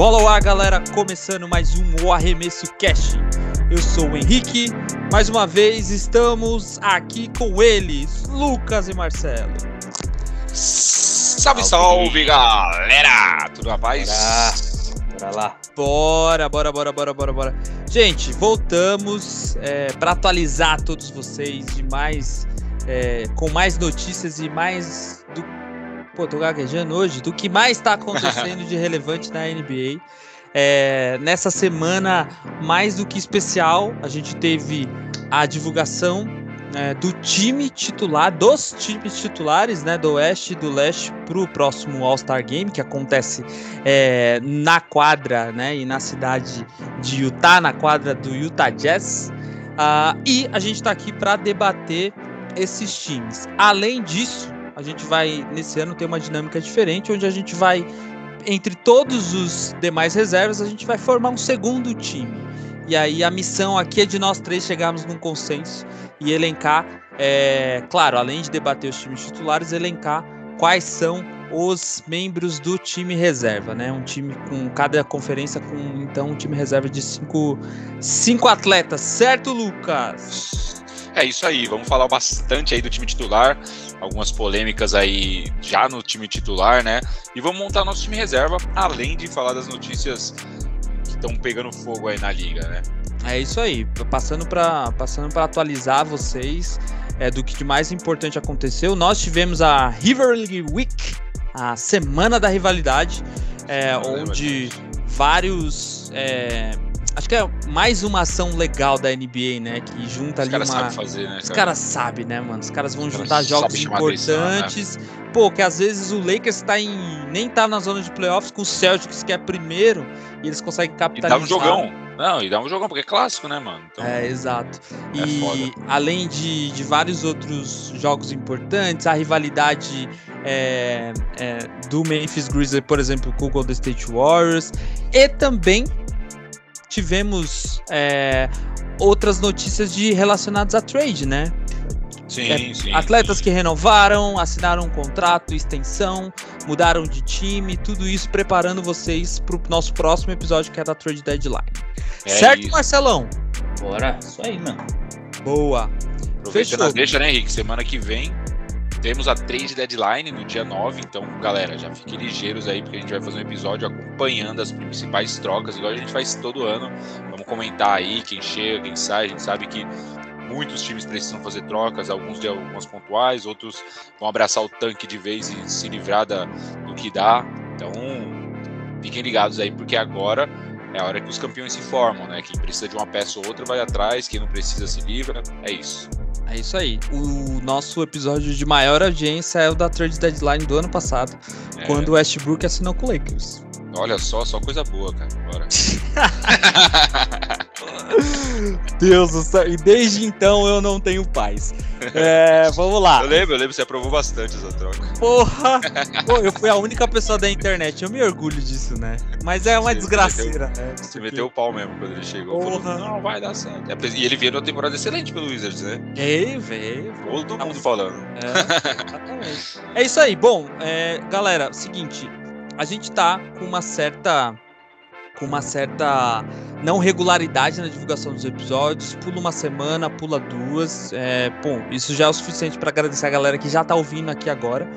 Bola ao ar, galera, começando mais um O Arremesso Cash. Eu sou o Henrique, mais uma vez estamos aqui com eles, Lucas e Marcelo. Salve, salve, galera! Tudo na paz? Bora, bora lá. Bora, bora, bora, bora, bora, bora. Gente, voltamos é, para atualizar todos vocês de mais, é, com mais notícias e mais pô, tô gaguejando hoje, do que mais está acontecendo de relevante na NBA. É, nessa semana, mais do que especial, a gente teve a divulgação é, do time titular, dos times titulares, né, do Oeste e do Leste para o próximo All-Star Game, que acontece é, na quadra, né, e na cidade de Utah, na quadra do Utah Jazz. Uh, e a gente está aqui para debater esses times. Além disso, a gente vai, nesse ano, ter uma dinâmica diferente, onde a gente vai, entre todos os demais reservas, a gente vai formar um segundo time. E aí a missão aqui é de nós três chegarmos num consenso e elencar, é, claro, além de debater os times titulares, elencar quais são os membros do time reserva, né? Um time com cada conferência com então um time reserva de cinco, cinco atletas, certo, Lucas? É isso aí, vamos falar bastante aí do time titular, algumas polêmicas aí já no time titular, né? E vamos montar nosso time reserva, além de falar das notícias que estão pegando fogo aí na liga, né? É isso aí, passando para passando atualizar vocês é, do que de mais importante aconteceu. Nós tivemos a Rivalry Week, a semana da rivalidade, é, onde vários é, Acho que é mais uma ação legal da NBA, né? Que junta Os ali uma. Fazer, né, Os caras sabem, né, mano? Os caras vão Os juntar jogos importantes. Atenção, né? Pô, que às vezes o Lakers tá em. nem tá na zona de playoffs com o Celtics, que é primeiro, e eles conseguem capitalizar. E dá um jogão. Não, e dá um jogão, porque é clássico, né, mano? Então, é, exato. É e foda. além de, de vários outros jogos importantes, a rivalidade é, é, do Memphis Grizzlies, por exemplo, com o Golden State Warriors, e também tivemos é, outras notícias de relacionadas a trade, né? Sim, é, sim. Atletas sim. que renovaram, assinaram um contrato, extensão, mudaram de time, tudo isso preparando vocês para o nosso próximo episódio que é da Trade Deadline. É certo, isso. Marcelão? Bora, isso aí, mano. Boa. Aproveitando Fechou. deixa, né, Henrique? Semana que vem temos a trade deadline no dia 9, então, galera, já fiquem ligeiros aí, porque a gente vai fazer um episódio acompanhando as principais trocas, igual a gente faz todo ano. Vamos comentar aí quem chega, quem sai. A gente sabe que muitos times precisam fazer trocas, alguns de algumas pontuais, outros vão abraçar o tanque de vez e se livrar da, do que dá. Então, fiquem ligados aí, porque agora é a hora que os campeões se formam, né? Quem precisa de uma peça ou outra vai atrás, quem não precisa se livra. É isso. É isso aí. O nosso episódio de maior audiência é o da Trade Deadline do ano passado, é. quando o Westbrook assinou com o Lakers. Olha só, só coisa boa, cara. Bora. Deus do céu. E desde então eu não tenho paz. É, vamos lá. Eu lembro, eu lembro, você aprovou bastante essa troca. Porra! Pô, eu fui a única pessoa da internet. Eu me orgulho disso, né? Mas é uma você desgraceira, meteu, né? Você meteu o pau mesmo quando ele chegou. Porra. Falou, não, vai dar certo. É, e ele veio numa temporada excelente pelo Wizards, né? Veio, veio. Todo mundo falando. É, exatamente. é isso aí. Bom, é, galera, seguinte. A gente tá com uma certa com uma certa não regularidade na divulgação dos episódios, pula uma semana, pula duas. É, bom, isso já é o suficiente para agradecer a galera que já tá ouvindo aqui agora.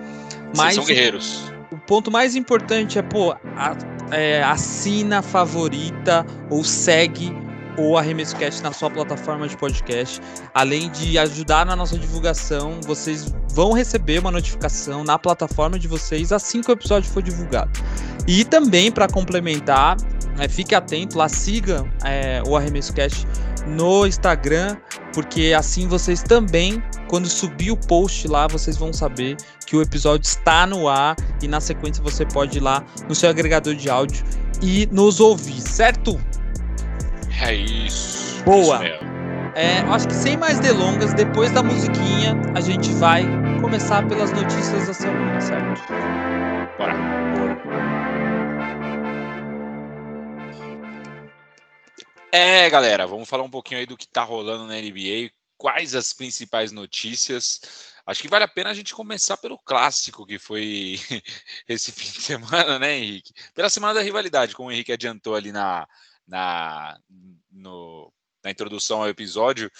Mas são guerreiros. O, o ponto mais importante é, pô, a, é, assina, favorita ou segue o Arremesso Cast na sua plataforma de podcast. Além de ajudar na nossa divulgação, vocês vão receber uma notificação na plataforma de vocês assim que o episódio for divulgado. E também, para complementar, é, fique atento lá, siga é, o Arremesso Cast no Instagram, porque assim vocês também, quando subir o post lá, vocês vão saber que o episódio está no ar e na sequência você pode ir lá no seu agregador de áudio e nos ouvir, certo? É isso. Boa. Isso é, acho que sem mais delongas, depois da musiquinha, a gente vai começar pelas notícias da semana, certo? Bora. É, galera, vamos falar um pouquinho aí do que tá rolando na NBA, quais as principais notícias. Acho que vale a pena a gente começar pelo clássico que foi esse fim de semana, né, Henrique? Pela semana da rivalidade, como o Henrique adiantou ali na, na, no, na introdução ao episódio,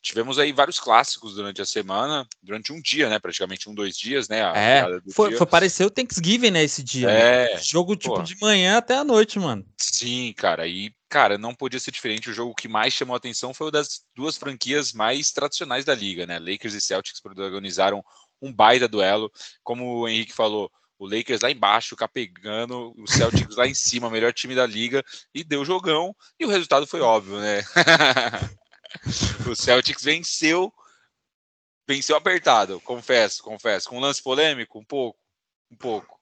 tivemos aí vários clássicos durante a semana, durante um dia, né? Praticamente um, dois dias, né? é, foi, foi pareceu o Thanksgiving, né? Esse dia. Né? É. Né? Jogo tipo de manhã até a noite, mano. Sim, cara. E, cara, não podia ser diferente. O jogo que mais chamou a atenção foi o das duas franquias mais tradicionais da liga, né? Lakers e Celtics protagonizaram um baita duelo. Como o Henrique falou, o Lakers lá embaixo, capegando, o Celtics lá em cima, melhor time da liga, e deu jogão, e o resultado foi óbvio, né? o Celtics venceu, venceu apertado, confesso, confesso, com um lance polêmico, um pouco, um pouco,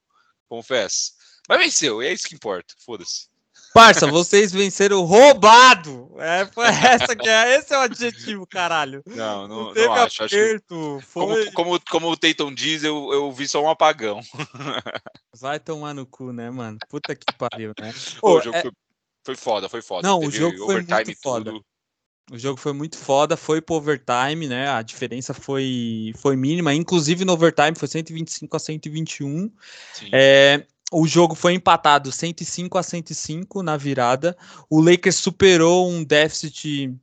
confesso. Mas venceu, e é isso que importa, foda-se. Parça, vocês venceram roubado. É, foi essa que é, esse é o adjetivo, caralho. Não, não, não, não acho. Aperto, acho foi... como, como, como o Tayton diz, eu, eu vi só um apagão. Vai tomar no cu, né, mano? Puta que pariu, né? Pô, o jogo é... foi, foi, foda, foi foda. Não, Teve o jogo foi muito foda. Tudo. O jogo foi muito foda, foi pro overtime, né? A diferença foi, foi mínima, inclusive no overtime foi 125 a 121. Sim. É, o jogo foi empatado 105 a 105 na virada. O Lakers superou um déficit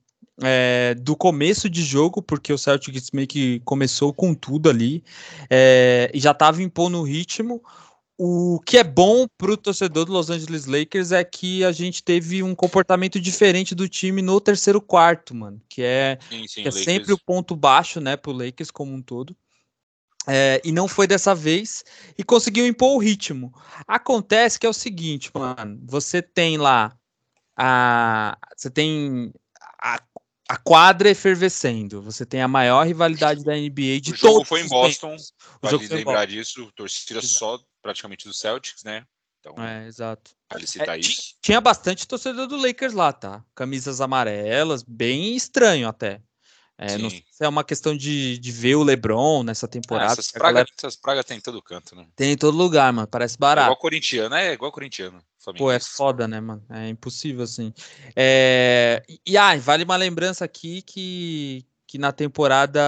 é, do começo de jogo, porque o Celtics meio que começou com tudo ali é, e já estava impondo o ritmo. O que é bom para o torcedor do Los Angeles Lakers é que a gente teve um comportamento diferente do time no terceiro quarto, mano, que é, sim, sim, que é sempre o ponto baixo, né, para o Lakers como um todo. É, e não foi dessa vez e conseguiu impor o ritmo. Acontece que é o seguinte, mano, você tem lá a você tem a, a quadra efervescendo, você tem a maior rivalidade da NBA de todos. O jogo foi em Boston, vale lembrar disso, torcida só praticamente do Celtics, né? Então, é, exato. Vale citar é, isso. Tinha bastante torcedor do Lakers lá, tá? Camisas amarelas, bem estranho até. É, não sei se é uma questão de, de ver o LeBron nessa ah, temporada. Ah, essas, pragas, galera... essas pragas tem em todo canto, né? Tem em todo lugar, mano. Parece barato. É igual corintiano, é igual corintiano. Pô, é foda, né, mano? É impossível, assim. É... E, ah, vale uma lembrança aqui que, que na temporada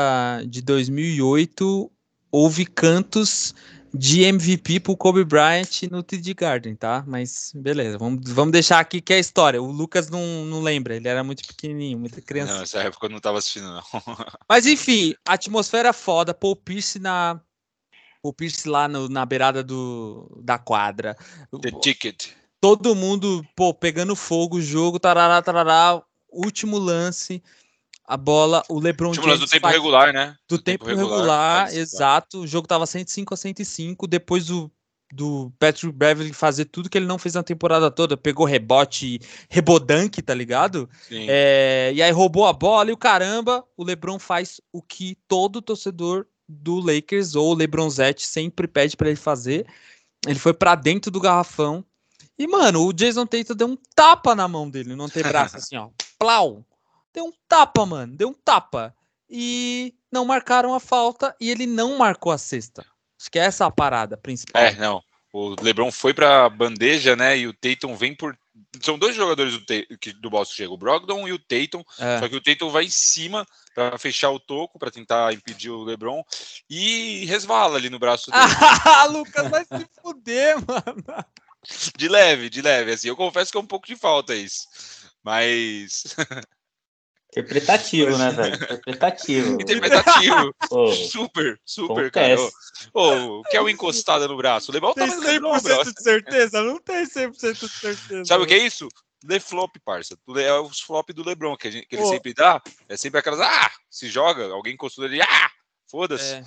de 2008 houve cantos de MVP pro Kobe Bryant no TD Garden, tá? Mas beleza, vamos, vamos deixar aqui que é a história. O Lucas não, não lembra, ele era muito pequenininho, muita criança. Não, essa época eu não tava assistindo, não. Mas enfim, atmosfera foda, Paul Pierce na. Paul Pierce lá no, na beirada do, da quadra. The Ticket. Todo mundo, pô, pegando fogo, o jogo, tarará, tarará, último lance a bola, o LeBron James do tempo faz... regular, né? Do, do tempo, tempo, regular, regular exato. O jogo tava 105 a 105, depois do do Patrick Beverly fazer tudo que ele não fez na temporada toda, pegou rebote, rebodanque, tá ligado? É, e aí roubou a bola e o caramba, o LeBron faz o que todo torcedor do Lakers ou LeBronzete sempre pede para ele fazer. Ele foi para dentro do garrafão. E mano, o Jason Tatum deu um tapa na mão dele, não tem braço assim, ó. Plau deu um tapa, mano. Deu um tapa. E não marcaram a falta e ele não marcou a sexta. Acho que é essa a parada principal. É, não. O LeBron foi para bandeja, né? E o Tatum vem por. São dois jogadores do, do Boston chega, o Brogdon e o Tatum. É. Só que o Tatum vai em cima para fechar o toco, para tentar impedir o LeBron e resvala ali no braço dele. ah, Lucas, vai se fuder, mano. De leve, de leve. Assim, eu confesso que é um pouco de falta isso. Mas. Interpretativo, né, velho? Interpretativo. Interpretativo. oh, super, super, acontece. cara. Ô, oh, que é uma encostada no braço? Levar o tamanho do Lebron, 100% de certeza? Não tem 100% de certeza. Sabe o que é isso? Le flop, parça. É os flop do Lebron, que, gente, que ele oh. sempre dá. É sempre aquelas, ah, se joga, alguém encostou ele, ah, foda-se. É.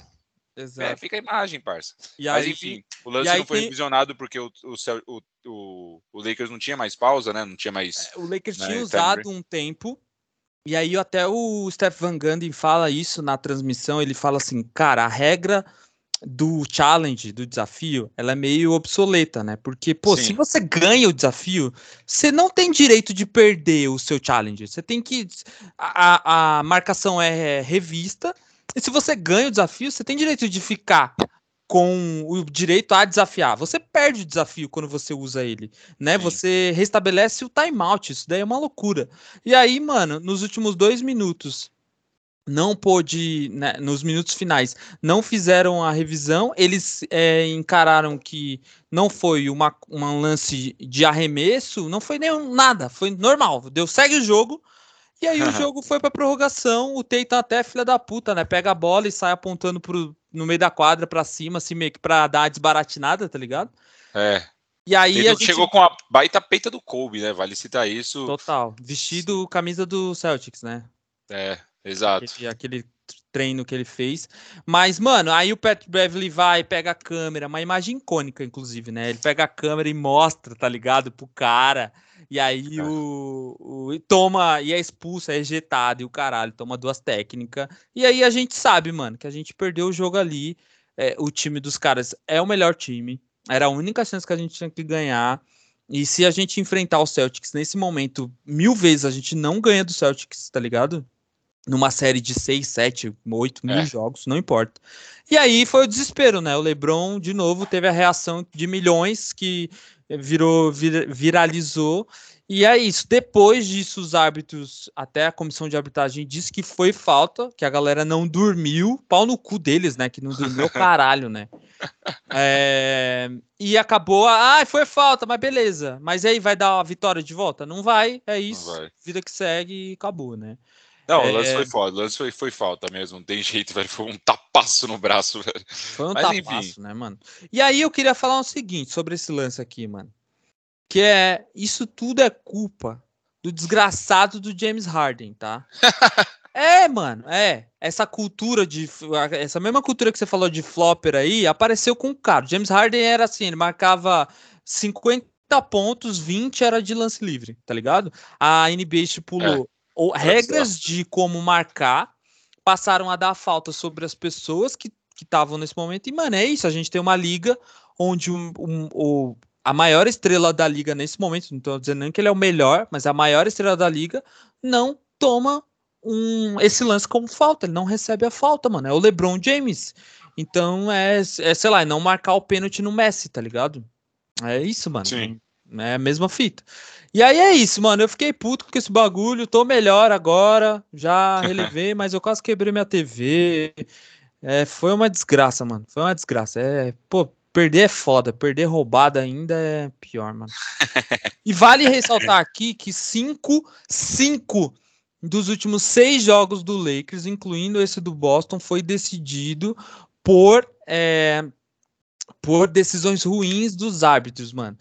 Exato. É, fica a imagem, parça. E Mas aí, enfim, o lance não foi tem... revisionado porque o, o, o, o, Lakers não tinha mais pausa, né? Não tinha mais. É, o Lakers né, tinha usado um tempo e aí até o Steph Van Gundy fala isso na transmissão, ele fala assim, cara, a regra do challenge, do desafio, ela é meio obsoleta, né? Porque, pô, Sim. se você ganha o desafio, você não tem direito de perder o seu challenge. Você tem que. A, a marcação é revista. E se você ganha o desafio, você tem direito de ficar com o direito a desafiar. Você perde o desafio quando você usa ele, né? Sim. Você restabelece o timeout, isso daí é uma loucura. E aí, mano, nos últimos dois minutos, não pôde, né, nos minutos finais, não fizeram a revisão, eles é, encararam que não foi uma, uma lance de arremesso, não foi nenhum nada, foi normal, deu segue o jogo, e aí o jogo foi pra prorrogação, o Tatum até filha da puta, né, pega a bola e sai apontando pro, no meio da quadra pra cima, assim, meio que pra dar a desbaratinada, tá ligado? É. E aí a gente... chegou com a baita peita do Kobe, né, vale citar isso. Total, vestido camisa do Celtics, né? É, Exato. Aquele, aquele, treino que ele fez. Mas, mano, aí o Pat Beverly vai, pega a câmera, uma imagem icônica, inclusive, né? Ele pega a câmera e mostra, tá ligado? Pro cara. E aí é. o, o, toma e é expulso, é ejetado e o caralho toma duas técnicas. E aí a gente sabe, mano, que a gente perdeu o jogo ali. É, o time dos caras é o melhor time. Era a única chance que a gente tinha que ganhar. E se a gente enfrentar o Celtics nesse momento, mil vezes a gente não ganha do Celtics, tá ligado? Numa série de 6, 7, 8 mil é. jogos, não importa. E aí foi o desespero, né? O LeBron, de novo, teve a reação de milhões que virou, vir, viralizou. E é isso. Depois disso, os árbitros, até a comissão de arbitragem disse que foi falta, que a galera não dormiu. Pau no cu deles, né? Que não dormiu caralho, né? É, e acabou. Ah, foi falta, mas beleza. Mas aí vai dar a vitória de volta? Não vai, é isso. Vai. Vida que segue e acabou, né? Não, é... o lance foi foda, o lance foi, foi falta mesmo, não tem jeito, velho. Foi um tapaço no braço, velho. Foi um Mas, tapaço, enfim. né, mano? E aí eu queria falar o seguinte sobre esse lance aqui, mano. Que é, isso tudo é culpa do desgraçado do James Harden, tá? é, mano, é. Essa cultura de. Essa mesma cultura que você falou de flopper aí apareceu com o cara. James Harden era assim, ele marcava 50 pontos, 20 era de lance livre, tá ligado? A NBA estipulou ou regras de como marcar passaram a dar falta sobre as pessoas que estavam nesse momento. E, mano, é isso. A gente tem uma liga onde um, um, o, a maior estrela da liga nesse momento, não estou dizendo nem que ele é o melhor, mas a maior estrela da liga não toma um, esse lance como falta. Ele não recebe a falta, mano. É o LeBron James. Então é, é sei lá, é não marcar o pênalti no Messi, tá ligado? É isso, mano. Sim. É a mesma fita. E aí é isso, mano. Eu fiquei puto com esse bagulho. Tô melhor agora. Já relevei, mas eu quase quebrei minha TV. É, foi uma desgraça, mano. Foi uma desgraça. É, pô, perder é foda. Perder roubada ainda é pior, mano. E vale ressaltar aqui que cinco, cinco dos últimos seis jogos do Lakers, incluindo esse do Boston, foi decidido por, é, por decisões ruins dos árbitros, mano.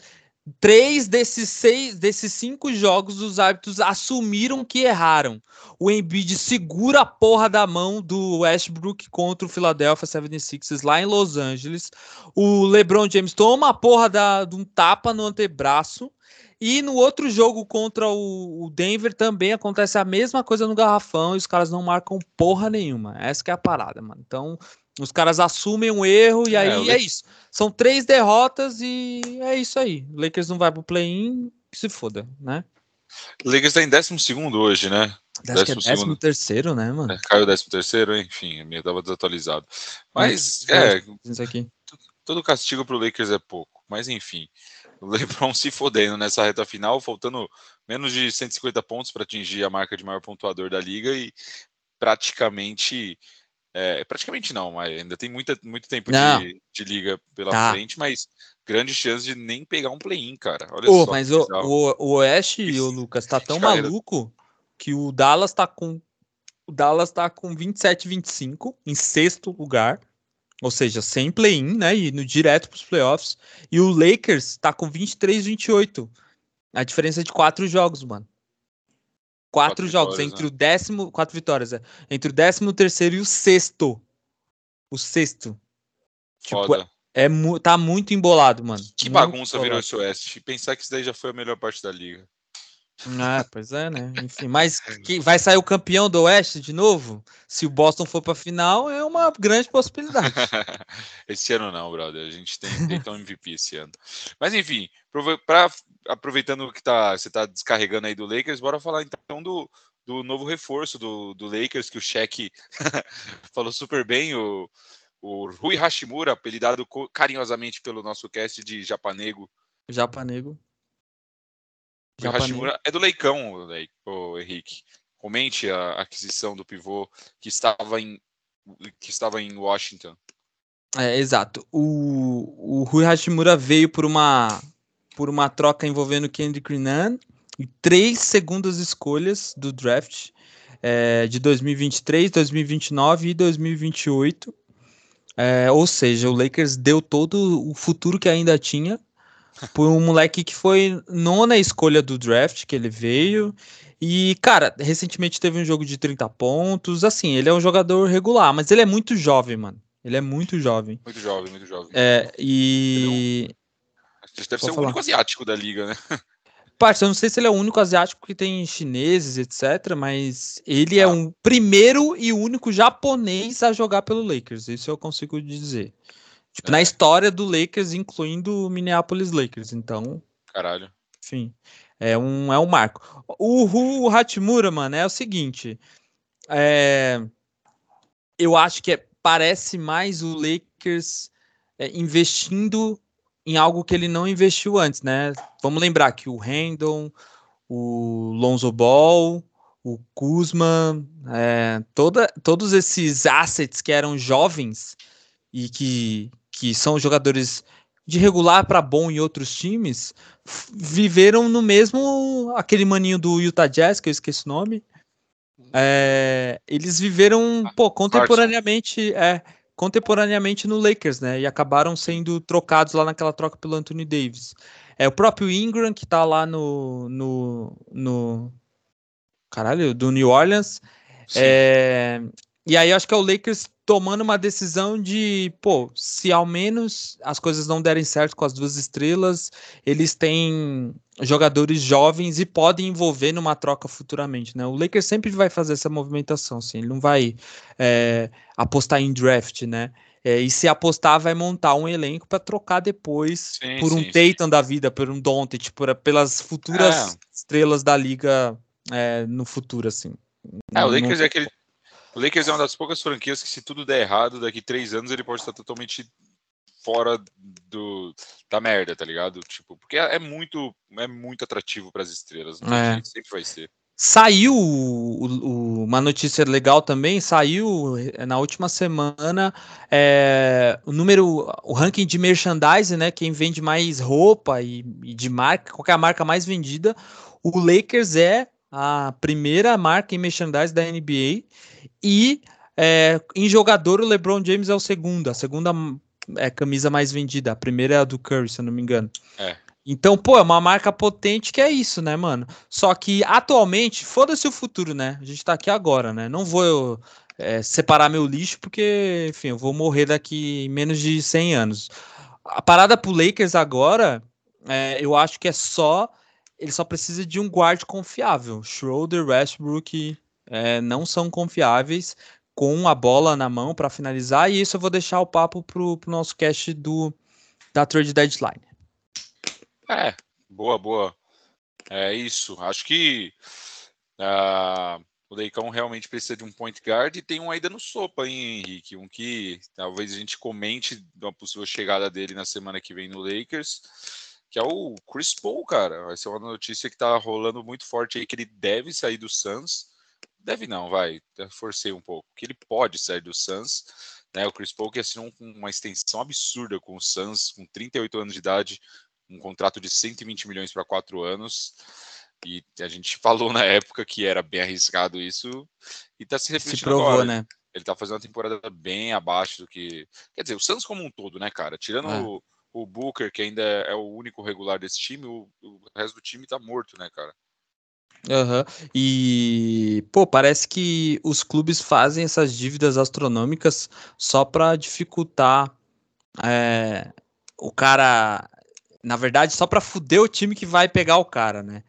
Três desses seis, desses cinco jogos, os árbitros assumiram que erraram. O Embiid segura a porra da mão do Westbrook contra o Philadelphia 76ers lá em Los Angeles. O LeBron James toma a porra da, de um tapa no antebraço. E no outro jogo contra o, Denver também acontece a mesma coisa no garrafão e os caras não marcam porra nenhuma. Essa é a parada, mano. Então, os caras assumem um erro e é, aí é, é isso. São três derrotas e é isso aí. O Lakers não vai pro play-in, se foda, né? O Lakers tá em 12 hoje, né? Acho que é 13 terceiro, né, mano? É, caiu 13 terceiro, enfim, me tava desatualizado. Mas, é, isso aqui. todo castigo pro Lakers é pouco. Mas, enfim, o LeBron se fodendo nessa reta final, faltando menos de 150 pontos para atingir a marca de maior pontuador da liga e praticamente é, praticamente não, mas ainda tem muita, muito tempo de, de, liga pela tá. frente, mas grande chance de nem pegar um play-in, cara. Olha oh, só. Mas o, o, o Oeste, o Lucas, tá tão maluco que o Dallas tá com. O Dallas tá com 27, 25 em sexto lugar. Ou seja, sem play-in, né? E no direto para os playoffs. E o Lakers tá com 23, 28. A diferença é de quatro jogos, mano. Quatro, quatro jogos entre né? o décimo. Quatro vitórias, é. Entre o décimo terceiro e o sexto. O sexto. Tipo, é, é, tá muito embolado, mano. Que muito bagunça embolado. virou esse Oeste. Pensar que isso daí já foi a melhor parte da liga. Ah, pois é, né? Enfim, mas que vai sair o campeão do Oeste de novo? Se o Boston for para final, é uma grande possibilidade. esse ano não, brother. A gente tem, tem um MVP esse ano. Mas enfim, pra, aproveitando que tá, você está descarregando aí do Lakers, bora falar então do, do novo reforço do, do Lakers, que o Cheque falou super bem, o, o Rui Hashimura, apelidado carinhosamente pelo nosso cast de Japanego. Japanego. O Hashimura é do Leicão, o, o Henrique. comente a aquisição do pivô que estava em, que estava em Washington. É, exato. O, o Rui Hashimura veio por uma, por uma troca envolvendo Kendrick Nunn e três segundas escolhas do draft é, de 2023, 2029 e 2028. É, ou seja, o Lakers deu todo o futuro que ainda tinha por um moleque que foi nona escolha do draft que ele veio. E, cara, recentemente teve um jogo de 30 pontos. Assim, ele é um jogador regular, mas ele é muito jovem, mano. Ele é muito jovem. Muito jovem, muito jovem. É, e. Ele deve ser falar. o único asiático da liga, né? Parça, eu não sei se ele é o único asiático que tem chineses, etc. Mas ele é ah. é um primeiro e único japonês a jogar pelo Lakers. Isso eu consigo dizer. Tipo, é. na história do Lakers, incluindo o Minneapolis Lakers. Então. Caralho. Enfim. É um, é um marco. O, o Hatimura, mano, é o seguinte. É, eu acho que é, parece mais o Lakers é, investindo em algo que ele não investiu antes, né? Vamos lembrar que o Randall, o Lonzo Ball, o Kuzma, é, toda, todos esses assets que eram jovens e que, que são jogadores de regular para bom em outros times, viveram no mesmo aquele maninho do Utah Jazz, que eu esqueci o nome. É, eles viveram pô, contemporaneamente, é, contemporaneamente no Lakers, né? E acabaram sendo trocados lá naquela troca pelo Anthony Davis. É o próprio Ingram que tá lá no no, no caralho do New Orleans. É, e aí acho que é o Lakers tomando uma decisão de, pô, se ao menos as coisas não derem certo com as duas estrelas, eles têm jogadores jovens e podem envolver numa troca futuramente, né? O Lakers sempre vai fazer essa movimentação, assim, ele não vai é, apostar em draft, né? É, e se apostar, vai montar um elenco para trocar depois sim, por um sim, Tatum sim. da vida, por um Doncic, por, pelas futuras é. estrelas da liga é, no futuro, assim. É, o Lakers não... é aquele o Lakers é uma das poucas franquias que, se tudo der errado, daqui três anos ele pode estar totalmente fora do, da merda, tá ligado? Tipo, porque é, é muito, é muito atrativo para as estrelas. É. Jeito, sempre vai ser. Saiu o, o, uma notícia legal também, saiu eh, na última semana é, o número, o ranking de merchandising, né? Quem vende mais roupa e, e de marca, qualquer marca mais vendida. O Lakers é a primeira marca em merchandising da NBA e é, em jogador, o LeBron James é o segundo, a segunda é, camisa mais vendida. A primeira é a do Curry, se eu não me engano. É. Então, pô, é uma marca potente que é isso, né, mano? Só que atualmente, foda-se o futuro, né? A gente tá aqui agora, né? Não vou é, separar meu lixo, porque, enfim, eu vou morrer daqui menos de 100 anos. A parada pro Lakers agora, é, eu acho que é só. Ele só precisa de um guard confiável. Schroeder, Westbrook é, não são confiáveis com a bola na mão para finalizar, e isso eu vou deixar o papo pro, pro nosso cast do, da trade deadline. É, boa, boa. É isso. Acho que uh, o Leicão realmente precisa de um point guard e tem um ainda no sopa, hein, Henrique? Um que talvez a gente comente uma possível chegada dele na semana que vem no Lakers, que é o Chris Paul, cara. Vai ser uma notícia que tá rolando muito forte aí, que ele deve sair do Suns. Deve não, vai. Forcei um pouco. Que ele pode sair do Suns. Né? O Chris Paul que assinou uma extensão absurda com o Suns, com 38 anos de idade, um contrato de 120 milhões para quatro anos. E a gente falou na época que era bem arriscado isso e está se repetindo se provou, agora. né? Ele está fazendo uma temporada bem abaixo do que. Quer dizer, o Suns como um todo, né, cara? Tirando é. o, o Booker, que ainda é o único regular desse time, o, o resto do time está morto, né, cara? Uhum. E, pô, parece que os clubes fazem essas dívidas astronômicas só para dificultar é, o cara. Na verdade, só para fuder o time que vai pegar o cara, né?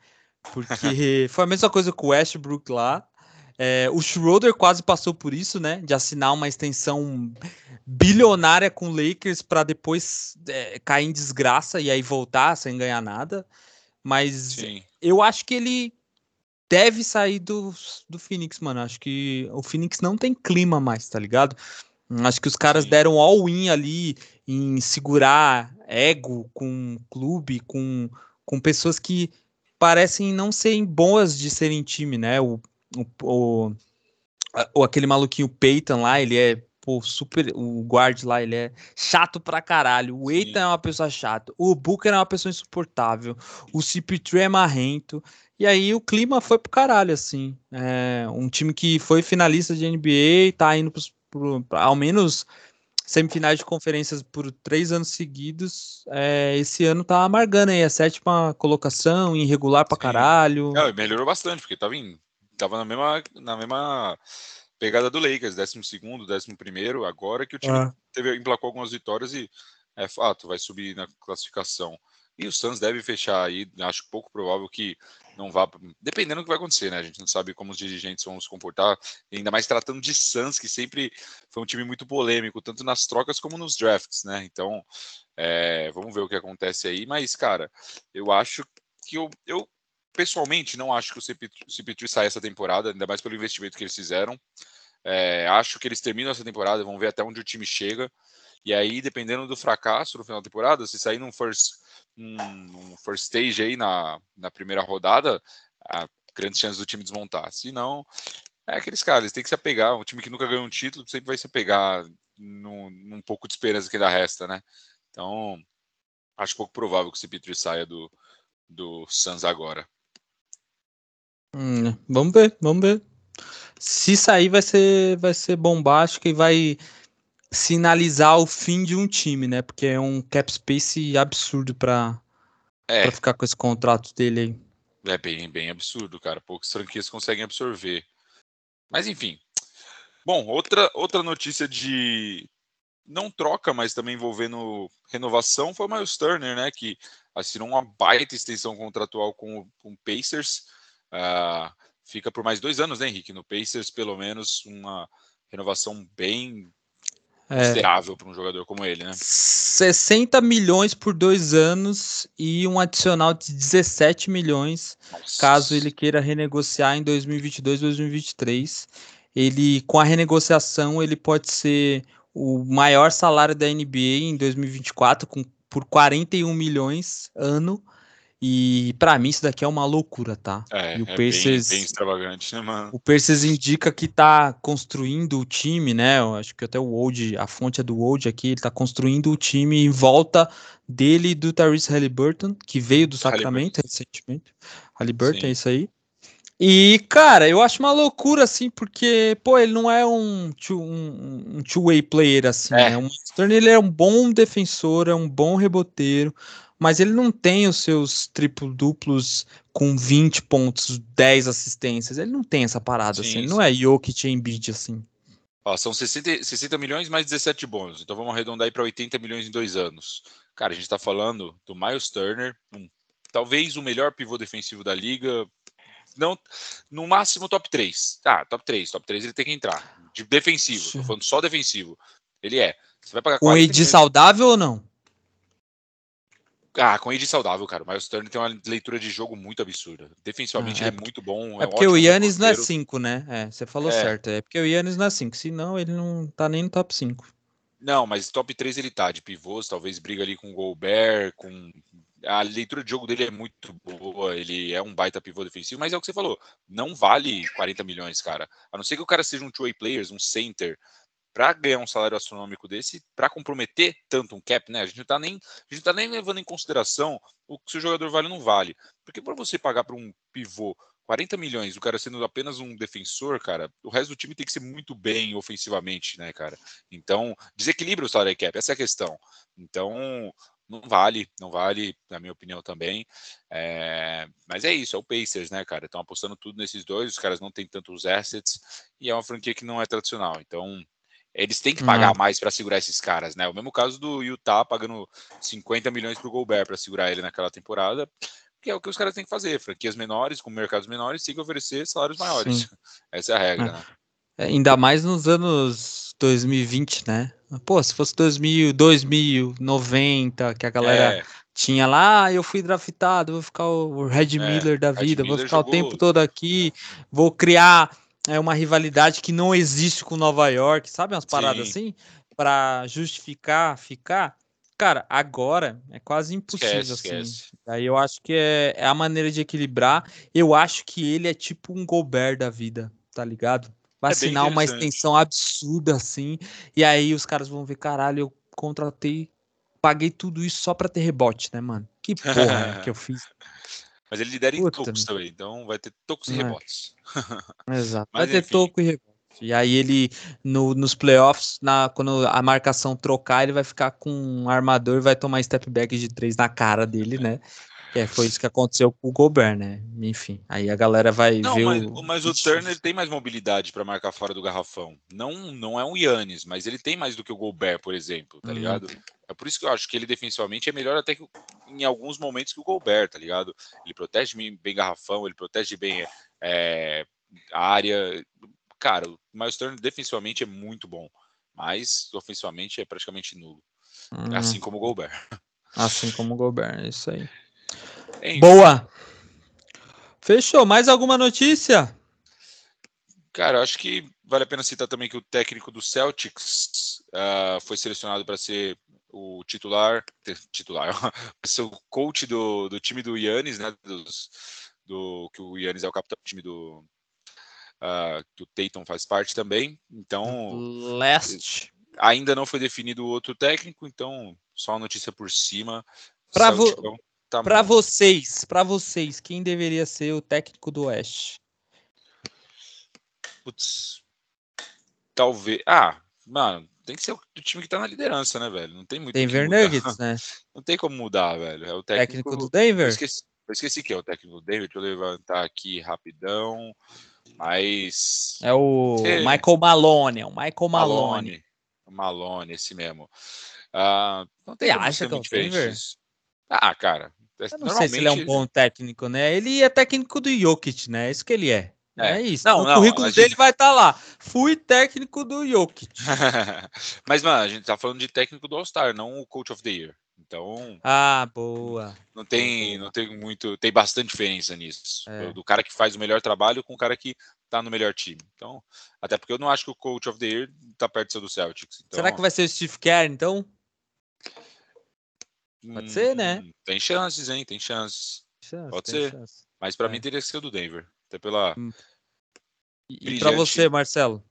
Porque foi a mesma coisa com o Westbrook lá. É, o Schroeder quase passou por isso, né? De assinar uma extensão bilionária com o Lakers para depois é, cair em desgraça e aí voltar sem ganhar nada. Mas Sim. eu acho que ele deve sair do, do Phoenix, mano. Acho que o Phoenix não tem clima mais, tá ligado? Acho que os caras deram all-in ali em segurar ego com clube, com, com pessoas que parecem não serem boas de serem time, né? O, o, o, aquele maluquinho Peyton lá, ele é pô, super. O guard lá, ele é chato pra caralho. O Eitan é uma pessoa chata. O Booker é uma pessoa insuportável. O CP3 é marrento. E aí o clima foi pro caralho, assim. É, um time que foi finalista de NBA, tá indo pros, pro, ao menos semifinais de conferências por três anos seguidos. É, esse ano tá amargando aí a sétima colocação, irregular pra Sim. caralho. É, melhorou bastante, porque tava, em, tava na mesma. Na mesma pegada do Lakers, 12 segundo, 11 primeiro, agora que o time ah. teve, emplacou algumas vitórias e é fato, vai subir na classificação. E o Suns deve fechar aí, acho pouco provável que não vá, dependendo do que vai acontecer, né? A gente não sabe como os dirigentes vão se comportar, ainda mais tratando de Suns, que sempre foi um time muito polêmico, tanto nas trocas como nos drafts, né? Então, é, vamos ver o que acontece aí, mas, cara, eu acho que eu, eu pessoalmente não acho que o CP3 saia essa temporada, ainda mais pelo investimento que eles fizeram. É, acho que eles terminam essa temporada, vão ver até onde o time chega. E aí, dependendo do fracasso no final da temporada, se sair num first, num, first stage aí na, na primeira rodada, há grandes chances do time desmontar. Se não, é aqueles caras, eles têm que se apegar. Um time que nunca ganhou um título sempre vai se apegar num, num pouco de esperança que ainda resta, né? Então, acho pouco provável que o CP3 saia do, do Suns agora. Hum, vamos ver, vamos ver. Se sair, vai ser, vai ser bombástico e vai sinalizar o fim de um time, né? Porque é um cap space absurdo para é. ficar com esse contrato dele aí. É bem, bem absurdo, cara. Poucas franquias conseguem absorver. Mas enfim. Bom, outra, outra notícia de não troca, mas também envolvendo renovação foi o Miles Turner, né? Que assinou uma baita extensão contratual com, com o Pacers. Uh, fica por mais dois anos, né, Henrique? No Pacers, pelo menos, uma renovação bem é. considerável para um jogador como ele, né? 60 milhões por dois anos e um adicional de 17 milhões Nossa. caso ele queira renegociar em 2022, 2023. Ele, com a renegociação, ele pode ser o maior salário da NBA em 2024, com, por 41 milhões ano. E para mim isso daqui é uma loucura, tá? É, e o é bem, bem, extravagante, né, mano? O Pacers indica que tá construindo o time, né? Eu acho que até o Old, a fonte é do Old aqui, ele tá construindo o time em volta dele e do Tyrese Halliburton, que veio do Sacramento recentemente. Halliburton, Sim. é isso aí. E, cara, eu acho uma loucura, assim, porque, pô, ele não é um, two, um, um two-way player, assim, é. né? Ele é um bom defensor, é um bom reboteiro, mas ele não tem os seus triplo-duplos com 20 pontos, 10 assistências. Ele não tem essa parada, sim, assim. Ele não é Jokic e Embiid, assim. Ó, são 60, 60 milhões mais 17 bônus. Então vamos arredondar aí para 80 milhões em dois anos. Cara, a gente está falando do Miles Turner, um, talvez o melhor pivô defensivo da liga. Não, no máximo top 3. Ah, top 3. Top 3 ele tem que entrar. De defensivo. Tô falando só defensivo. Ele é. Você vai pagar Um Ed saudável ou não? Ah, com Ed saudável, cara. O Miles Turner tem uma leitura de jogo muito absurda. Defensivamente ah, é, ele é muito bom. É, é porque o Yannis não é 5, né? É, você falou é. certo. É porque o Yannis não é 5. Senão ele não tá nem no top 5. Não, mas top 3 ele tá, de pivôs, talvez briga ali com o Gobert, com. A leitura de jogo dele é muito boa, ele é um baita pivô defensivo, mas é o que você falou, não vale 40 milhões, cara. A não ser que o cara seja um two-way players, um center, para ganhar um salário astronômico desse, para comprometer tanto um cap, né? A gente não está nem, a gente tá nem levando em consideração o que o jogador vale ou não vale. Porque para você pagar para um pivô 40 milhões, o cara sendo apenas um defensor, cara, o resto do time tem que ser muito bem ofensivamente, né, cara? Então, desequilibra o salário cap, essa é a questão. Então, não vale, não vale, na minha opinião também. É, mas é isso, é o Pacers, né, cara? Estão apostando tudo nesses dois, os caras não têm tantos assets e é uma franquia que não é tradicional. Então, eles têm que pagar uhum. mais para segurar esses caras, né? O mesmo caso do Utah pagando 50 milhões pro Gobert para segurar ele naquela temporada, que é o que os caras têm que fazer. Franquias menores, com mercados menores, têm que oferecer salários maiores. Sim. Essa é a regra, é. né? É, ainda mais nos anos 2020, né? Pô, se fosse 2000, 2090, que a galera é. tinha lá, ah, eu fui draftado, vou ficar o Red é, Miller da vida, Red vou Miller ficar jogou... o tempo todo aqui, vou criar é uma rivalidade que não existe com Nova York, sabe? Umas paradas Sim. assim, para justificar ficar. cara, agora é quase impossível, Esquece, assim. esquece. Aí eu acho que é, é a maneira de equilibrar. Eu acho que ele é tipo um Gobert da vida, tá ligado? Vai É assinar uma extensão absurda, assim, e aí os caras vão ver, caralho, eu contratei, paguei tudo isso só pra ter rebote, né, mano? Que porra que eu fiz. Mas ele lidera em Puta, tocos meu. também, então vai ter tocos e É. rebotes. Exato. Mas Vai ter enfim. toco e rebote. E aí ele, no- nos playoffs, na, quando a marcação trocar, ele vai ficar com um armador e vai tomar step back de três na cara dele, né? Que é, foi isso que aconteceu com o Gobert, né? Enfim, aí a galera vai Não, ver mas, o... mas o Turner tem mais mobilidade para marcar fora do garrafão. Não, não é um Yannis, mas ele tem mais do que o Gobert, por exemplo, tá Hum. ligado? É por isso que eu acho que ele defensivamente é melhor até que em alguns momentos que o Gobert, tá ligado? Ele protege bem garrafão, ele protege bem é, área. Cara, o Miles Turner defensivamente é muito bom, mas ofensivamente é praticamente nulo. Hum, Assim como o Gobert. assim como o Gobert, é isso aí. Enfim, Boa! Fechou, mais alguma notícia? Cara, acho que vale a pena citar também que o técnico do Celtics ah, foi selecionado para ser o titular, titular, ser o coach do, do time do Yannis, né? Dos, do que o Yannis é o capitão do time do ah, que o Tatum faz parte também. Então Leste. ainda não foi definido o outro técnico, então só a notícia por cima. Pra vo- Celticão tá Pra vocês, pra vocês, quem deveria ser o técnico do Oeste? Putz, talvez. Ah, mano, tem que ser o time que tá na liderança, né, velho? Não tem muito. Denver. Nuggets, né? Não tem como mudar, velho. É o técnico, Técnico do Denver? esqueci, eu esqueci que é o técnico do David. Deixa eu levantar aqui rapidão. Mas. É o É. Michael Malone, é o Michael Malone. Malone. Malone, esse mesmo. Ah, não tem Você acha que é o Denver? Ah, cara. é- Eu não sei se ele é um bom técnico, né? Ele é técnico do Jokic, né? É isso que ele é. É, É. isso. Não, no não, currículo gente- dele vai estar lá. Fui técnico do Jokic. Mas, mano, a gente tá falando de técnico do All-Star, não o Coach of the Year. Então, Ah, boa. não tem, não tem muito. Tem bastante diferença nisso. É. Do, cara que faz o melhor trabalho com o cara que tá no melhor time. Então, até porque eu não acho que o Coach of the Year tá perto do seu do Celtics. Então, Será que vai ser o Steve Kerr, então? Pode ser, né? hum, Tem chances, hein? Tem chances. Chance, Pode tem ser. chance. Mas pra É. mim teria que ser o do Denver. Até pela. E, e pra Brilhante. você, Marcelo?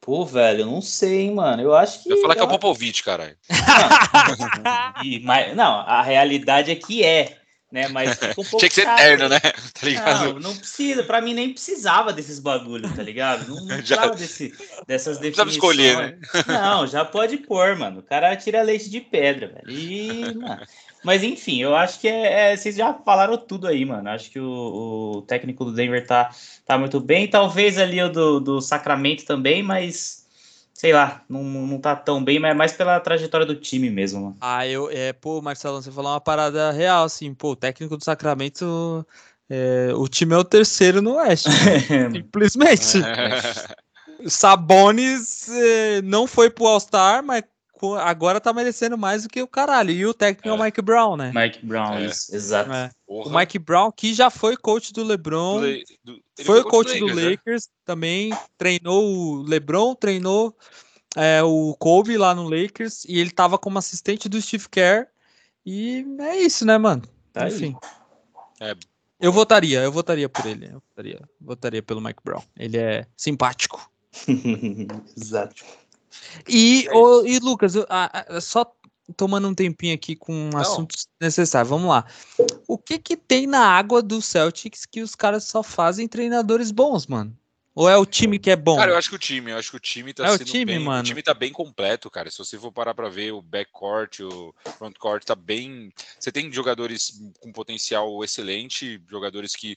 Pô, velho, eu não sei, hein, mano. Eu acho que. Eu ia falar que é o Popovich, caralho. E- mas, não, a realidade é que é, né? Mas um pouco Tinha que ser chato. eterno, né? Tá ligado? Não, não precisa. Pra mim nem precisava desses bagulhos, tá ligado? Não, não Já- precisava desse, dessas precisava definições. escolher, né? Não, já pode pôr, mano. O cara tira leite de pedra, velho. E, mano, Mas enfim, eu acho que é, é- vocês já falaram tudo aí, mano. Acho que o, o técnico do Denver tá, tá muito bem. Talvez ali o do, do Sacramento também, mas sei lá, não, não tá tão bem, mas é mais pela trajetória do time mesmo, mano. Ah, eu, é, pô, Marcelo, você falou uma parada real, assim, pô, o técnico do Sacramento, é, o time é o terceiro no Oeste, né? simplesmente. Sabonis é, não foi pro All-Star, mas agora tá merecendo mais do que o caralho. E o técnico é, o É. Mike Brown, né? Mike Brown, É. isso, exato. É. O. Mike Brown, que já foi coach do LeBron, Do Le- do- ele foi o coach do Lakers, né? Lakers, também treinou o LeBron, treinou é, o Kobe lá no Lakers, e ele tava como assistente do Steve Kerr. E é isso, né, mano? Tá. Enfim. É. Eu votaria, eu votaria por ele. Eu votaria, votaria pelo Mike Brown. Ele é simpático. exato. E, É e Lucas, eu- só tomando um tempinho aqui com assuntos necessários. Vamos lá. O que que tem na água do Celtics que os caras só fazem treinadores bons, mano? Ou é o time que é bom? Cara, eu acho que o time, eu acho que o time tá É o sendo time, bem, mano. o time tá bem completo, cara. Se você for parar pra ver o backcourt, o frontcourt tá bem, você tem jogadores com potencial excelente, jogadores que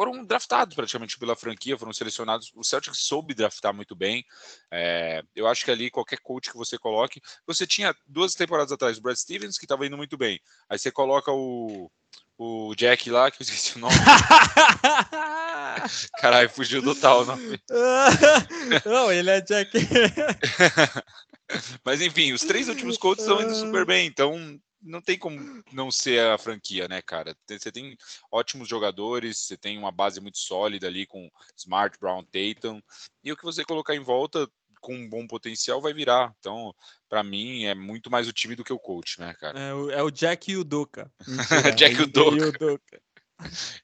foram draftados praticamente pela franquia, foram selecionados. O Celtics soube draftar muito bem. É, eu acho que ali qualquer coach que você coloque, você tinha duas temporadas atrás o Brad Stevens que tava indo muito bem. Aí você coloca o o Jack lá, que eu esqueci o nome. Caralho, fugiu total o nome. Não, ele é Jack. Mas enfim, os três últimos coaches estão indo super bem, então não tem como não ser a franquia, né, cara? Você tem ótimos jogadores, você tem uma base muito sólida ali com Smart, Brown, Tatum, e o que você colocar em volta com um bom potencial vai virar. Então, para mim, é muito mais o time do que o coach, né, cara? É o, é o Jack e o Doca. Jack e o Doca.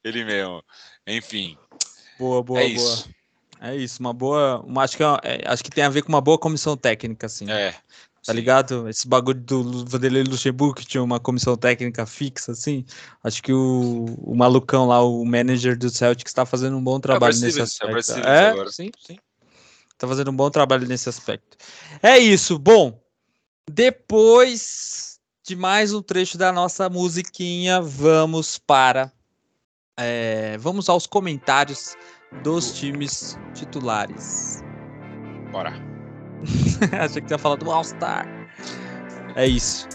Ele mesmo. Enfim. Boa, boa, é boa. Isso. É isso, uma boa. Uma, acho, que é, acho que tem a ver com uma boa comissão técnica, assim. É. Tá ligado? Esse bagulho do Vanderlei Luxemburgo, que tinha uma comissão técnica fixa, assim. Acho que o, o malucão lá, o manager do Celtic, está fazendo um bom trabalho é nesse aspecto. É, agora. sim, sim. Tá fazendo um bom trabalho nesse aspecto. É isso. Bom, depois de mais um trecho da nossa musiquinha, vamos para. É, vamos aos comentários dos times titulares. Bora. Achei que tinha falado do All-Star. É isso.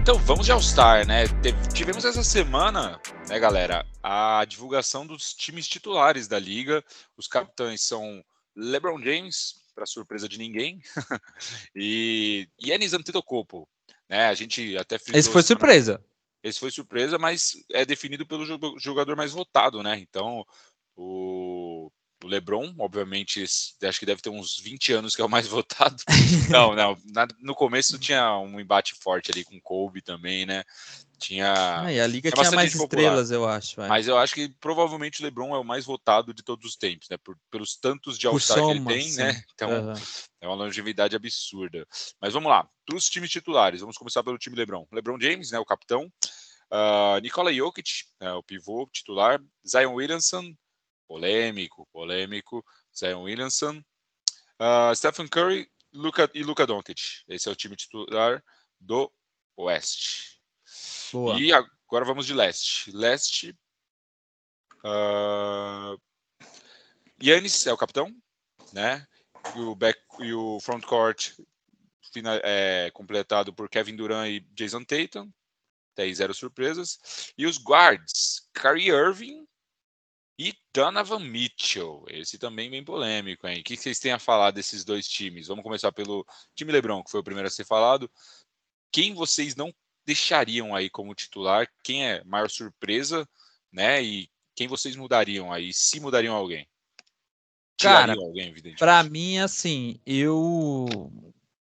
Então vamos de All-Star, né? Tivemos essa semana, né, galera, a divulgação dos times titulares da liga. Os capitães são LeBron James, para surpresa de ninguém, e Yannis Antetokounmpo, né? A gente até Esse foi surpresa. Esse foi surpresa, mas é definido pelo jogador mais votado, né? Então, o, o LeBron, obviamente, acho que deve ter uns 20 anos que é o mais votado. não, não. Na, no começo tinha um embate forte ali com Kobe também, né? Tinha. Ah, e a liga tinha, tinha mais estrelas, eu acho. Vai. Mas eu acho que provavelmente o LeBron é o mais votado de todos os tempos, né? Por, pelos tantos de All-Star que ele tem, sim. né? Então uhum. é uma longevidade absurda. Mas vamos lá, dos times titulares. Vamos começar pelo time LeBron. LeBron James, né? O capitão. Uh, Nikola Jokic, né, o pivô titular. Zion Williamson, polêmico, polêmico. Zion Williamson. Uh, Stephen Curry Luka, e Luka Doncic. Esse é o time titular do Oeste. Boa. E agora vamos de leste. Leste. Uh... Yannis é o capitão, né? E o, back, e o frontcourt é, completado por Kevin Durant e Jason Tatum. Até aí, zero surpresas. E os guards, Kyrie Irving e Donovan Mitchell. Esse também bem polêmico, hein? O que vocês têm a falar desses dois times? Vamos começar pelo time LeBron, que foi o primeiro a ser falado. Quem vocês não deixariam aí como titular? Quem é maior surpresa, né? E quem vocês mudariam aí? Se mudariam alguém? Tirariam Cara, alguém, evidentemente. Pra mim, assim, eu.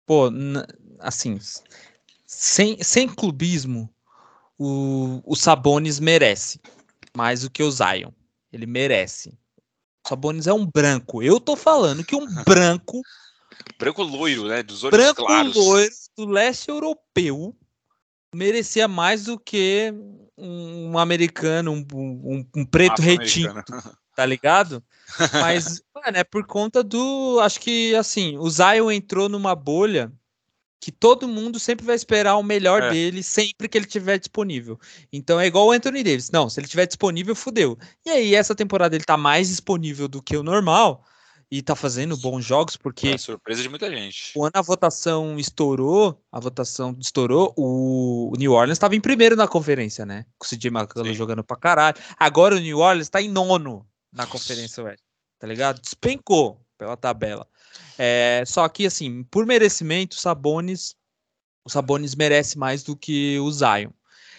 Pô, assim, sem, sem clubismo, o, o Sabonis merece mais do que o Zion. Ele merece. O Sabonis é um branco. Eu tô falando que um branco. branco loiro, né? Dos olhos branco claros. Branco loiro do leste europeu merecia mais do que um americano, um, um, um preto retinto, tá ligado? Mas, mano, é por conta do. Acho que, assim, o Zion entrou numa bolha que todo mundo sempre vai esperar o melhor é. dele sempre que ele tiver disponível. Então é igual o Anthony Davis. Não, se ele tiver disponível, fudeu. E aí, essa temporada ele tá mais disponível do que o normal e tá fazendo bons jogos, porque. É surpresa de muita gente. Quando a votação estourou, a votação estourou, o New Orleans estava em primeiro na conferência, né? Com o CJ McCollum jogando pra caralho. Agora o New Orleans tá em nono na conferência Oeste, tá ligado? Despencou pela tabela. É, só que, assim, por merecimento, o Sabonis, o Sabonis merece mais do que o Zion.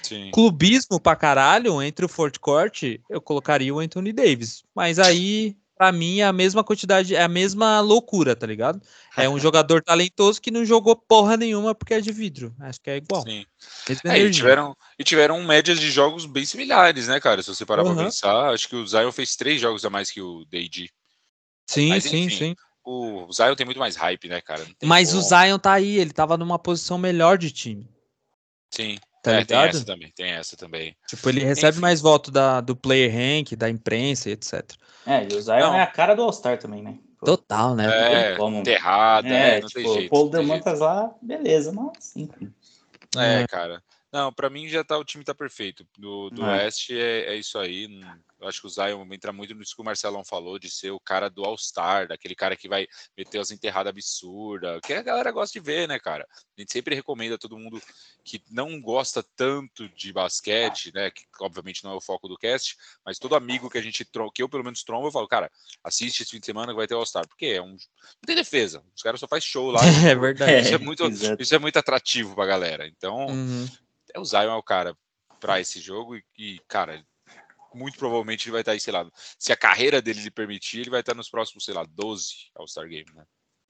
Sim. Clubismo pra caralho entre o Fort Court, eu colocaria o Anthony Davis. Mas aí para mim é a mesma quantidade, é a mesma loucura, tá ligado? É um jogador talentoso que não jogou porra nenhuma porque é de vidro. Acho que é igual. Sim. É, e, tiveram, e tiveram médias de jogos bem similares, né, cara? Se você parar uhum. pra pensar, acho que o Zion fez três jogos a mais que o Deiji. Sim, Mas, sim, enfim, sim. O Zion tem muito mais hype, né, cara? Mas como. o Zion tá aí, ele tava numa posição melhor de time. Sim. Tá é, tem essa também, tem essa também. Tipo, ele recebe Enfim. mais voto da, do player rank, da imprensa, etc. É, e o Zion não. é a cara do All-Star também, né? Total, né? É, como... enterrada, é, é, não tipo, tem jeito. O Paul Demontas lá, beleza, mas enfim. É, é, cara. Não, para mim já tá o time tá perfeito. Do, do É. Oeste é, é isso aí. não- eu acho que o Zion entra muito nisso que o Marcelão falou, de ser o cara do All-Star, daquele cara que vai meter as enterradas absurdas, que a galera gosta de ver, né, cara? A gente sempre recomenda a todo mundo que não gosta tanto de basquete, né? Que obviamente não é o foco do cast, mas todo amigo que a gente tro- que eu pelo menos trombo, eu falo, cara, assiste esse fim de semana que vai ter All-Star. Porque é um. Não tem defesa. Os caras só faz show lá. É verdade. Isso é muito, isso é muito atrativo pra galera. Então, Uhum. O Zion é o cara para esse jogo e, e, cara, muito provavelmente ele vai estar aí, sei lá, se a carreira dele lhe permitir, ele vai estar nos próximos, sei lá, 12 All-Star Game, né?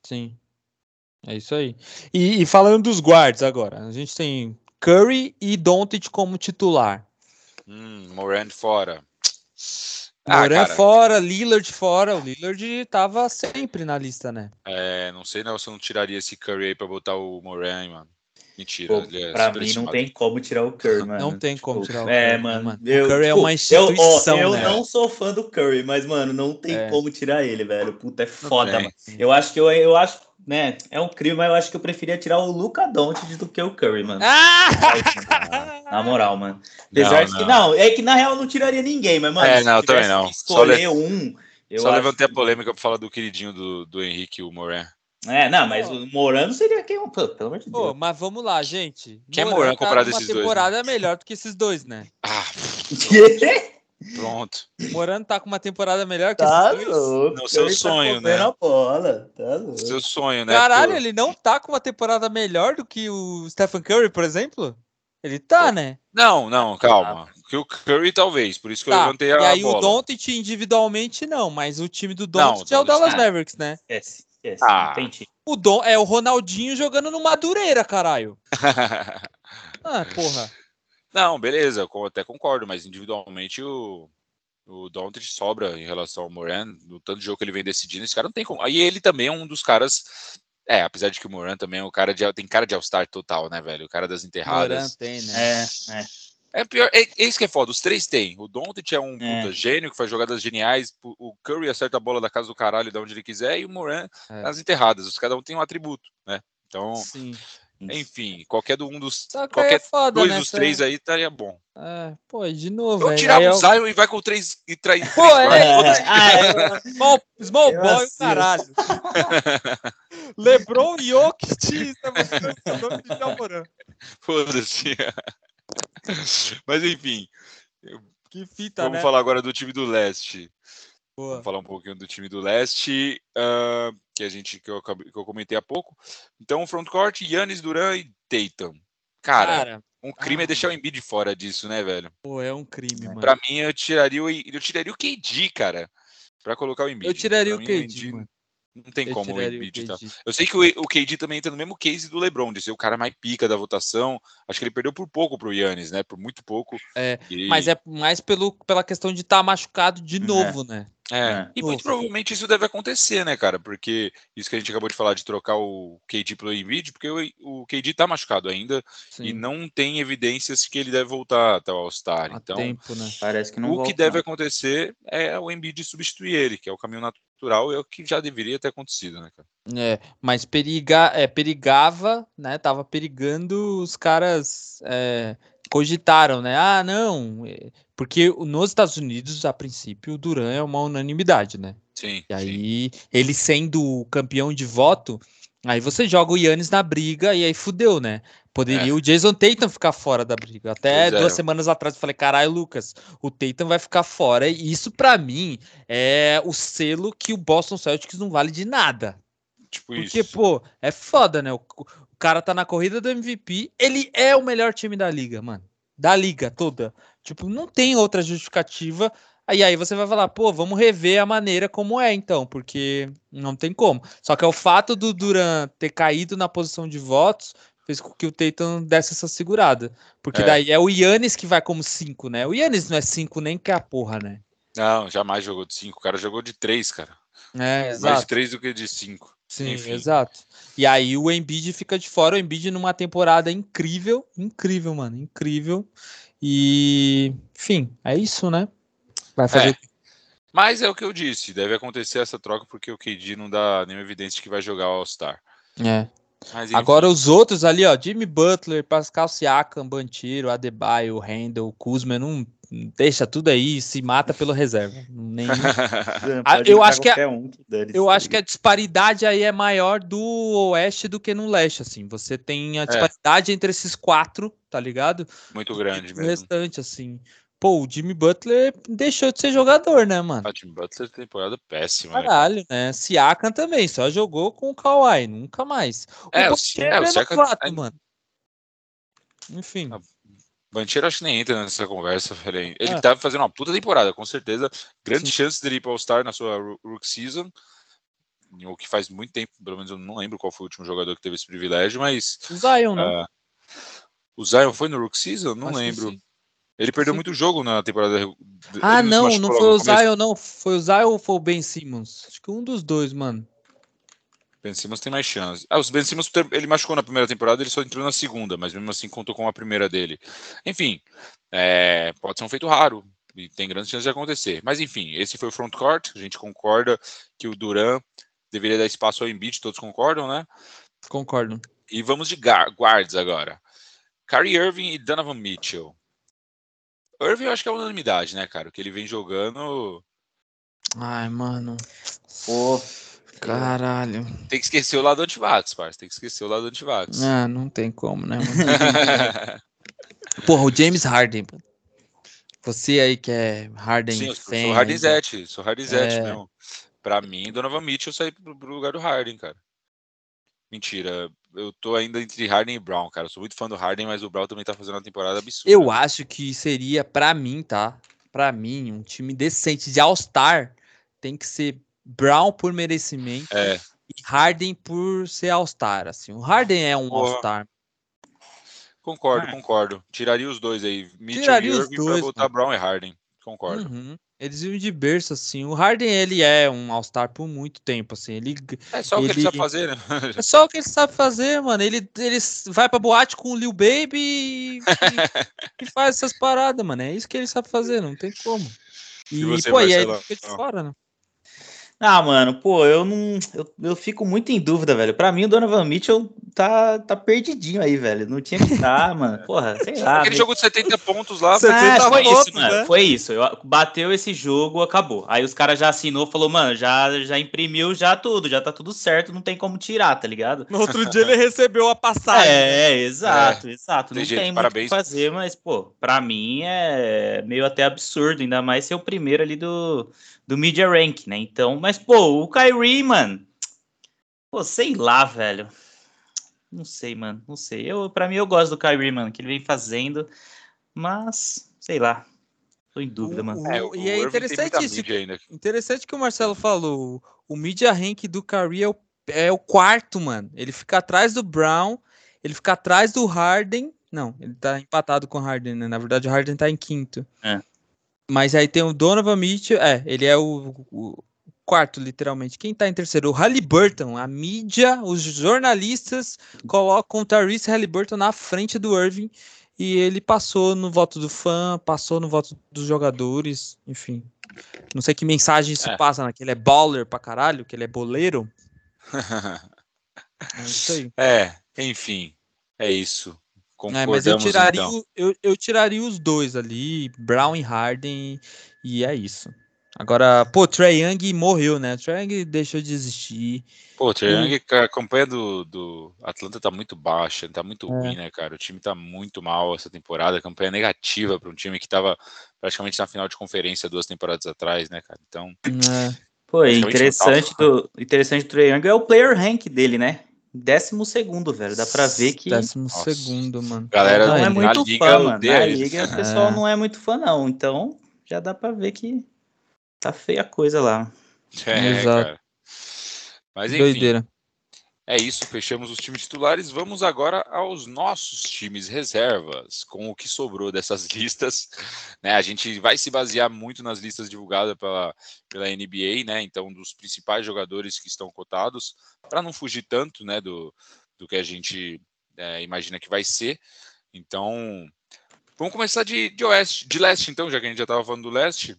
Sim. É isso aí. E, e falando dos guards agora, a gente tem Curry e Doncic como titular. Hum, Morant fora. Ah, Moran cara, fora, Lillard fora. O Lillard tava sempre na lista, né? é, não sei não se eu não tiraria esse Curry aí pra botar o Moran, mano. Mentira, Pô, ele é pra mim não tem como tirar o Curry, mano. Não tem como Tipo, tirar o É, Curry, mano. mano. O Eu, Curry é tipo, uma eu- instituição, ó, Eu, né? não sou fã do Curry, mas, mano, não tem É. como tirar ele, velho. Puta, é foda, mano. Eu acho que eu, eu acho, né? É um crime, mas eu acho que eu preferia tirar o Luca Doncic do que o Curry, mano. Ah! Na moral, mano. Apesar de que, não, é que na real eu não tiraria ninguém, mas, mano, É, se não, tivesse também não. que Só escolher um. Eu Só acho levantei a que- polêmica pra falar do queridinho do, do Henrique, o Moran. É, não, mas o Morano seria quem? Pô, pelo amor de Pô, Deus. mas vamos lá, gente. Quem é Moran comparado a uma esses dois, né? temporada melhor do que esses dois, né? Ah, pronto. O Moran tá com uma temporada melhor que tá esses dois. louco. Não, seu tá sonho, comendo né? a bola. Tá louco. Seu sonho, né? Caralho, ele não tá com uma temporada melhor do que o Stephen Curry, por exemplo? Ele tá, né? Não, não, calma. Que o Curry talvez, por isso que eu Tá. levantei E a aí o bola. Doncic individualmente não, mas o time do Doncic é o Dallas. Mavericks, né? Esquece, esquece. Ah. O Don é o Ronaldinho jogando no Madureira, caralho. Ah, porra. não, beleza, eu até concordo, mas individualmente o, o Doncic sobra em relação ao Moran, no tanto de jogo que ele vem decidindo, esse cara não tem como. Aí ele também é um dos caras. É, apesar de que o Moran também é o cara de. Tem cara de All-Star total, né, velho? O cara das Moran enterradas. tem, né? É, é. É pior, é, é isso que é foda. Os três tem. O Doncic é um É. puta gênio que faz jogadas geniais. O Curry acerta a bola da casa do caralho de onde ele quiser. E o Moran É. nas enterradas. Os cada um tem um atributo, né? Então, Sim. enfim, qualquer do um dos. Aí é Qualquer foda, dois né? dos três aí estaria bom. É, pô, e de novo, Eu velho. tirava é o Zion e vai com três e trai. Pô, três é. foda-se. Ah, é. Small, small Eu boy, o assino. caralho. Lebron, Jokic e Stephen Moran. Foda-se. Mas enfim, Que fita, vamos né? falar agora do time do leste. Boa. Vamos falar um pouquinho do time do leste, ah, que a gente que eu, acabei- que eu comentei há pouco. Então, frontcourt, Yannis, Duran e Tatum. Cara, Cara, um crime ah. é deixar o Embiid fora disso, né, velho? pô, é um crime, mano. Pra mim, eu tiraria o, eu tiraria o KD, cara, pra colocar o Embiid. Eu tiraria Pra o mim, KD, mano. Não tem Eu como o tiraria o Embiid tá. Eu sei que o, o KD também entra no mesmo case do LeBron, de ser o cara mais pica da votação. Acho que ele perdeu por pouco pro Yannis, né? Por muito pouco. É, E- Mas é mais pelo, pela questão de estar machucado de É. novo, né? É, É. e muito Ufa. provavelmente isso deve acontecer, né, cara? Porque isso que a gente acabou de falar de trocar o KD pelo Embiid, porque o, o KD tá machucado ainda e Sim, não tem evidências que ele deve voltar até o All-Star. Então, tempo, né? Parece que não o volta, que deve não. acontecer é o Embiid substituir ele, que é o caminho natural é o que já deveria ter acontecido, né, cara? É, mas periga, é, perigava, né? Tava perigando, os caras é, cogitaram, né? Ah, não, é, porque nos Estados Unidos, a princípio, o Duran é uma unanimidade, né? Sim. E sim. aí, ele sendo o campeão de voto, aí você joga o Yannis na briga e aí fudeu, né? Poderia o Jason Tatum ficar fora da briga. Até É. Pois é. duas semanas atrás eu falei, caralho, Lucas, o Tatum vai ficar fora. E isso, pra mim, é o selo que o Boston Celtics não vale de nada. Tipo Porque, isso. pô, é foda, né? O, o cara tá na corrida do MVP, ele é o melhor time da liga, mano. Da liga toda. Tipo, não tem outra justificativa. Aí aí você vai falar, pô, vamos rever a maneira como é, então, porque não tem como. Só que é o fato do Duran ter caído na posição de votos fez com que o Tatum desse essa segurada. Porque É. daí é o Yannis que vai como 5, né? O Yannis não é 5 nem que a porra, né? Não, jamais jogou de 5. O cara jogou de 3, cara. É, Mais de exato. 3 do que de 5. Sim, Enfim. exato. E aí o Embiid fica de fora, o Embiid numa temporada incrível, incrível, mano, incrível. E, enfim, é isso, né? Vai fazer. Mas é o que eu disse, deve acontecer essa troca porque o KD não dá nenhuma evidência de que vai jogar o All-Star. É. Mas, Agora os outros ali, ó, Jimmy Butler, Pascal Siakam, Banchero, Adebayo, Randall, Kuzma, não deixa tudo aí, se mata pelo reserva. Nem... eu acho que a, um, eu acho que a disparidade aí é maior do oeste do que no leste, assim. Você tem a é. disparidade é. entre esses quatro, tá ligado? Muito grande mesmo. O restante, assim. Pô, o Jimmy Butler deixou de ser jogador, né, mano? O Jimmy Butler tem temporada péssima. Né, Caralho, né? né? Siakam também, só jogou com o Kawhi, nunca mais. O é, o, é, o Siakam... Mano. Enfim. Ah, Bancheiro acho que nem entra nessa conversa, Ele é. tá fazendo uma puta temporada, com certeza. Grande Sim. chance dele ir para All-Star na sua Rook Season. O que faz muito tempo, pelo menos eu não lembro qual foi o último jogador que teve esse privilégio, mas. O Zion, né? Uh, o Zion foi no Rook Season? Não acho lembro. Ele perdeu Sim. muito jogo na temporada. Ah, não, não, foi o Zion, não. Foi o Zion ou foi o Ben Simmons? Acho que um dos dois, mano. Ben Simmons tem mais chance. Ah, os Ben Simmons, ele machucou na primeira temporada, ele só entrou na segunda, mas mesmo assim contou com a primeira dele. Enfim, é, pode ser um feito raro e tem grandes chances de acontecer. Mas enfim, esse foi o front court. A gente concorda que o Duran deveria dar espaço ao Embiid, todos concordam, né? Concordo. E vamos de guards agora. Kyrie Irving e Donovan Mitchell. Irving eu acho que é unanimidade, né, cara? O que ele vem jogando. Ai, mano. Pô. Caralho. Tem que esquecer o lado antivax, parça. Tem que esquecer o lado antivax. Ah, não tem como, né? Porra, o James Harden. Você aí que é Harden Sim, eu sou, fan, sou Harden Zete, sou Harden Zete é... mesmo. Pra mim, Donovan Mitchell sair pro, pro lugar do Harden, cara. Mentira, eu tô ainda entre Harden e Brown, cara. Eu sou muito fã do Harden, mas o Brown também tá fazendo uma temporada absurda. Eu acho que seria, para mim, tá? Para mim, um time decente de All-Star tem que ser Brown por merecimento é. e Harden por ser All-Star. Assim. O Harden é um All-Star. Concordo, ah. concordo. Tiraria os dois aí. Mitchell Tiraria e Irving dois, pra botar mano. Brown e Harden. Concordo. Uhum. Eles vivem de berço, assim. O Harden, ele é um All-Star por muito tempo, assim. Ele, é só ele, o que ele sabe fazer, né? é só o que ele sabe fazer, mano. Ele, ele vai pra boate com o Lil Baby e, e, faz essas paradas, mano. É isso que ele sabe fazer, não tem como. E, e pô, e aí ele fica de fora, né? Ah, mano, pô, eu não. Eu, eu fico muito em dúvida, velho. Pra mim, o Donovan Mitchell tá, tá perdidinho aí, velho. Não tinha que estar, mano. Porra, sei lá. Aquele jogo de 70 pontos lá. 70 ah, foi pontos, isso, mano. Né? Foi isso. Eu, bateu esse jogo, acabou. Aí os caras já assinou, falou, mano, já, já imprimiu já tudo, já tá tudo certo, não tem como tirar, tá ligado? No outro dia ele recebeu a passagem. É, exato, é. exato. Não tem, tem muito o que fazer, mas, pô, pra mim é meio até absurdo, ainda mais ser o primeiro ali do do Media Rank, né? Então, mas, pô, o Kyrie, mano, pô, sei lá, velho. Não sei, mano, não sei. Eu, pra mim, eu gosto do Kyrie, mano, que ele vem fazendo, mas, sei lá. Tô em dúvida, mano. É, o, e é interessante isso. Interessante que o Marcelo falou. O Media Rank do Kyrie é o, é o quarto, mano. Ele fica atrás do Brown, ele fica atrás do Harden. Não, ele tá empatado com o Harden, né? Na verdade, o Harden tá em quinto. É. Mas aí tem o Donovan Mitchell, é, ele é o, o quarto, literalmente. Quem tá em terceiro? O Halliburton. A mídia, os jornalistas colocam o Tyrese Halliburton na frente do Irving e ele passou no voto do fã, passou no voto dos jogadores, enfim. Não sei que mensagem isso é. passa, né? Que ele é baller pra caralho, que ele é boleiro. é isso aí. É, enfim, é isso. É, mas eu tiraria, então. eu, eu tiraria os dois ali, Brown e Harden, e é isso. Agora, pô, Trae Young morreu, né? Trae Young deixou de existir. Pô, Trae Young, a campanha do, do Atlanta tá muito baixa, tá muito é. ruim, né, cara? O time tá muito mal essa temporada, campanha negativa para um time que tava praticamente na final de conferência duas temporadas atrás, né, cara? Então. É. Pô, interessante do, interessante do Trae Young é o player rank dele, né? Décimo segundo, velho. Dá pra ver que. Décimo Nossa. segundo, mano. Galera, não é muito liga, fã, mano. Na liga, o pessoal é. não é muito fã, não. Então, já dá pra ver que tá feia a coisa lá. É, Exato. Cara. Mas enfim. Doideira. É isso, fechamos os times titulares. Vamos agora aos nossos times reservas, com o que sobrou dessas listas. Né, a gente vai se basear muito nas listas divulgadas pela, pela NBA, né? Então, dos principais jogadores que estão cotados, para não fugir tanto né, do, do que a gente é, imagina que vai ser. Então, vamos começar de, de oeste, de leste, então, já que a gente já estava falando do leste.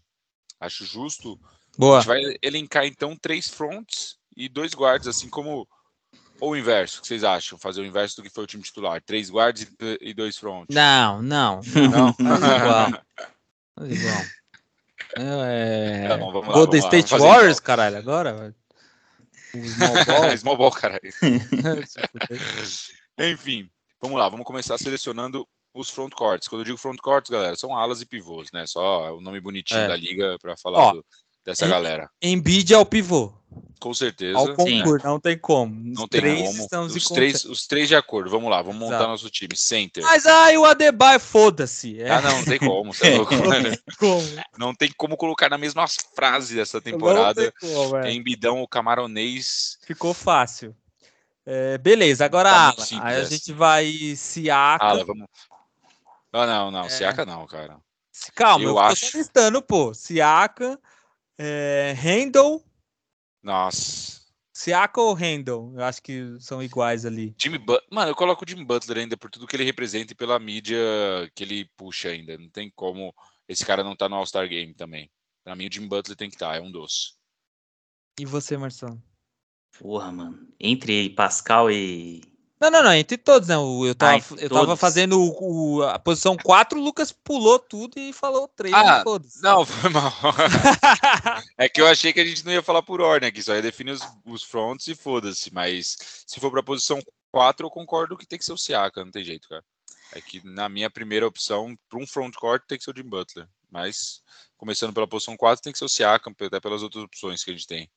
Acho justo. Boa. A gente vai elencar então três fronts e dois guards, assim como Ou o inverso, o que vocês acham? Fazer o inverso do que foi o time titular. Três guards e, dois front. Não, não. Não? Faz igual. Faz igual. É... Tá bom, lá, Golden vamos lá, State Warriors, então. caralho, agora? small ball. Small ball, caralho. Enfim, vamos lá, vamos começar selecionando os front courts. Quando eu digo front courts, galera, são alas e pivôs, né? Só o nome bonitinho É. da liga para falar Ó, do- dessa em- galera. Embiid é o pivô. Com certeza. Ao concurso, não tem como. Não Os tem três como. estamos em Os três, os três de acordo. Vamos lá, vamos montar Exato. nosso time. Center. Mas aí o Adebayo, foda-se. É. Ah, não, não tem como. É louco. Como? Não tem como colocar na mesma frase dessa Não temporada. tem como, é. Embidão, o camaronês. Ficou fácil. É, beleza, agora Tá ala. simples Aí a gente vai Siaka. Ah, vamos. Ah, não, não. É. Siaka não, cara. Calma, eu eu, tô acho. só listando, pô. Siaka, é, Handel. Nossa. Siaka ou Handel? Eu acho que são iguais ali. Jimmy Butler. Mano, eu coloco o Jimmy Butler ainda por tudo que ele representa e pela mídia que ele puxa ainda. Não tem como esse cara não tá no All-Star Game também. Pra mim, o Jimmy Butler tem que estar, é um doce. E você, Marcelo? Porra, mano. Entre Pascal e. Não, não, não, entre todos, né? Eu tava, Ah, eu tava fazendo o, o- a posição 4, o Lucas pulou tudo e falou 3. Ah. Não, foi mal. é que eu achei que a gente não ia falar por ordem aqui, só ia definir os, os fronts e foda-se. Mas se for pra posição 4, eu concordo que tem que ser o Siaka, não tem jeito, cara. É que na minha primeira opção, para um front court, tem que ser o Jim Butler. Mas, começando pela posição 4, tem que ser o Siakam, até pelas outras opções que a gente tem.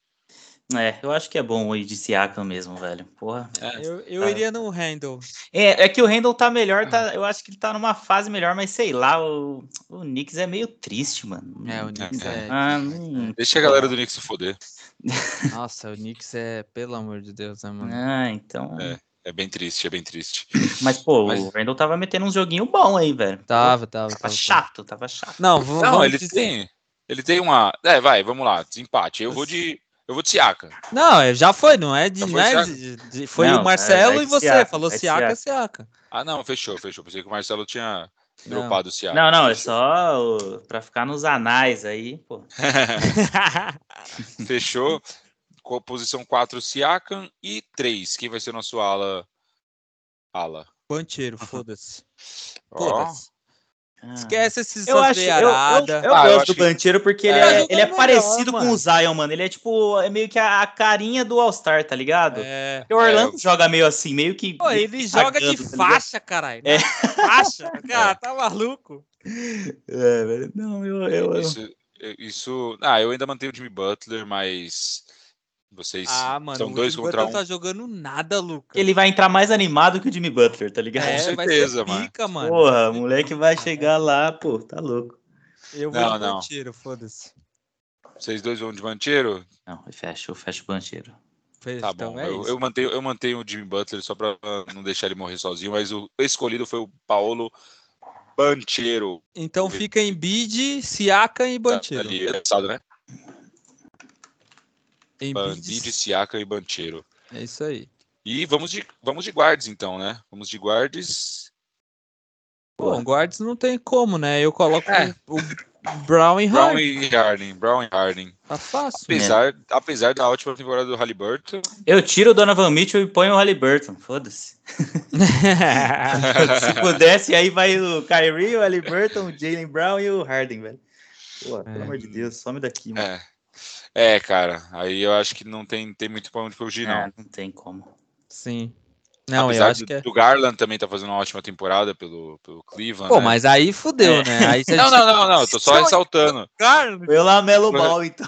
É, eu acho que é bom o ir de Siakam mesmo, velho. Porra. É, Eu, eu Tá. iria no Handel. É, é que o Randall tá melhor, tá, eu acho que ele tá numa fase melhor, mas sei lá, o, o Knicks é meio triste, mano. É, o Knicks é. Ah, não- Deixa a galera do Knicks se foder. Nossa, o Knicks é, pelo amor de Deus, né, mano? ah, então. É. É bem triste, é bem triste. Mas, pô, Mas- o Randall tava metendo uns joguinhos bons aí, velho. Tava, tava, Tava tava. chato, tava chato. Não, vamos Não, ele dizer- tem. Ele tem uma. É, vai, vamos lá. Desempate. Eu vou de. Eu vou de Siaka. Não, é, já foi, não é de. Já foi é Siaka? de- de- foi Não, o Marcelo é- é e você. Siaka, falou é Siaka, é Siaka. Ah, não, fechou, fechou. Pensei que o Marcelo tinha Não. dropado o Siaka. Não, não, é só o- pra ficar nos anais aí, pô. Fechou. Com posição 4, Siakam. E 3. Quem vai ser nosso ala? Ala. Bancheiro, foda-se. Ó, Foda-se. Ah. Esquece esses Eu acho, eu, eu, eu Ah, eu gosto acho do Bancheiro porque ele É, é, ele é melhor, parecido com mano. o Zion, mano. Ele é tipo, é meio que a, a carinha do All-Star, tá ligado? É. O Orlando joga meio assim, meio que. Pô, ele joga de tá faixa, caralho. É. Faixa? Cara, tá maluco? É, velho. Não, eu. eu, eu... Isso, isso. Ah, eu ainda mantenho o Jimmy Butler, mas. Vocês Ah, mano, são o dois Jimmy contra Butler um. tá jogando nada, Lucas. Ele vai entrar mais animado que o Jimmy Butler, tá ligado? é, Com vai certeza, ser mano. pica, mano. Porra, o moleque vai chegar lá, pô, tá louco. Eu vou Não, no não. Bancheiro, foda-se. Vocês dois vão de Mancheiro? Não, eu fecho, eu fecho o bancheiro. Fez, Tá então bom. é eu, eu mantenho, eu mantenho o Jimmy Butler só pra não deixar ele morrer sozinho, mas o escolhido foi o Paulo Banchero. Então fica em bid, Siaka e Tá, Bancheiro. ali, é, né? Em Bandid, Siaka e Banchero. É isso aí. E vamos de, vamos de guards, então, né? Vamos de guards. Bom, guards não tem como, né? Eu coloco É. o Brown e Brown Harden. e Harden. Brown e Harden. Tá fácil. Apesar, apesar da ótima temporada do Halliburton, Eu tiro o Donovan Mitchell e ponho o Halliburton, foda-se. Se pudesse, aí vai o Kyrie, o Halliburton, o Jalen Brown e o Harden, velho. Pô, pelo É. amor de Deus, some daqui, mano. é. É, cara. Aí eu acho que não tem, tem muito pra onde fugir, não. É, não tem como. Sim. Não, Apesar eu acho do, que é. do Garland também tá fazendo uma ótima temporada pelo, pelo Cleveland. Pô, né? mas aí fudeu, É. né? Aí Não, não, não, não. Eu tô só ressaltando. Cara, Foi o Lamelo Ball, então.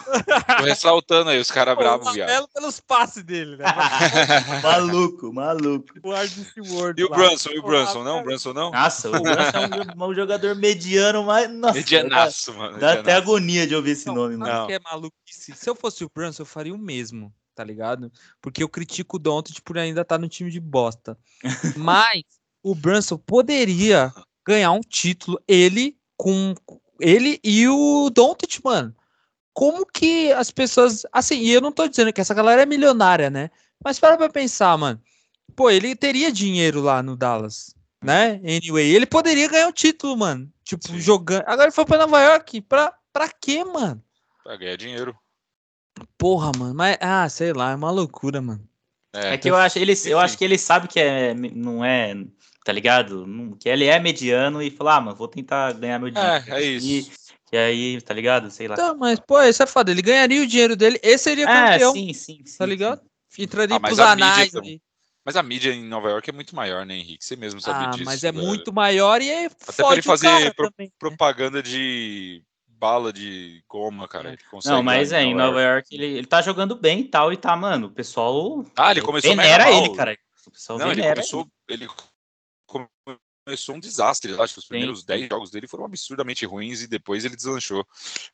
Tô ressaltando aí os caras bravos, viado. Lamelo pelos passes dele, né? maluco, maluco. o World E o lá. Brunson, e o Brunson, não? O Brunson não? Nossa, o Brunson é um, jogador mediano, mas. Nossa, Medianaço, mano. Dá, dá até agonia de ouvir esse Não, nome, mano. o que é maluquice? Se eu fosse o Brunson, eu faria o mesmo, tá ligado? Porque eu critico o Doncic por ainda estar no time de bosta. Mas o Brunson poderia ganhar um título, ele com ele e o Doncic, mano. Como que as pessoas, assim, e eu não tô dizendo que essa galera é milionária, né? Mas para pra pensar, mano. Pô, ele teria dinheiro lá no Dallas, né? Anyway, ele poderia ganhar um título, mano. Tipo, Sim. jogando. Agora ele foi pra Nova York. Pra, pra quê, mano? Pra ganhar dinheiro. Porra, mano, mas, ah, sei lá, é uma loucura, mano. É, que eu acho, ele, eu acho que ele sabe que é, não é, tá ligado? Que ele é mediano e fala, ah, mano, vou tentar ganhar meu dinheiro. É, é isso. E aí, tá ligado? Sei lá. Tá, mas, pô, isso é foda. Ele ganharia o dinheiro dele. Esse seria é, campeão, sim, sim, sim. tá ligado? Entraria Ah, mas pros a mídia anais. ali. Mas a mídia em Nova York é muito maior, né, Henrique? Você mesmo sabe Ah, disso. mas é velho. muito maior e é pra fode ele fazer pro- também, né? Propaganda de bala de goma, cara. ele consegue Não, mas é, em Nova York ele, ele tá jogando bem e tal, e tá, mano, o pessoal Ah, ele começou venera mega mal. ele, cara. O pessoal Não, ele venera começou, ele começou um desastre. Acho que os primeiros Sim. 10 jogos dele foram absurdamente ruins e depois ele deslanchou.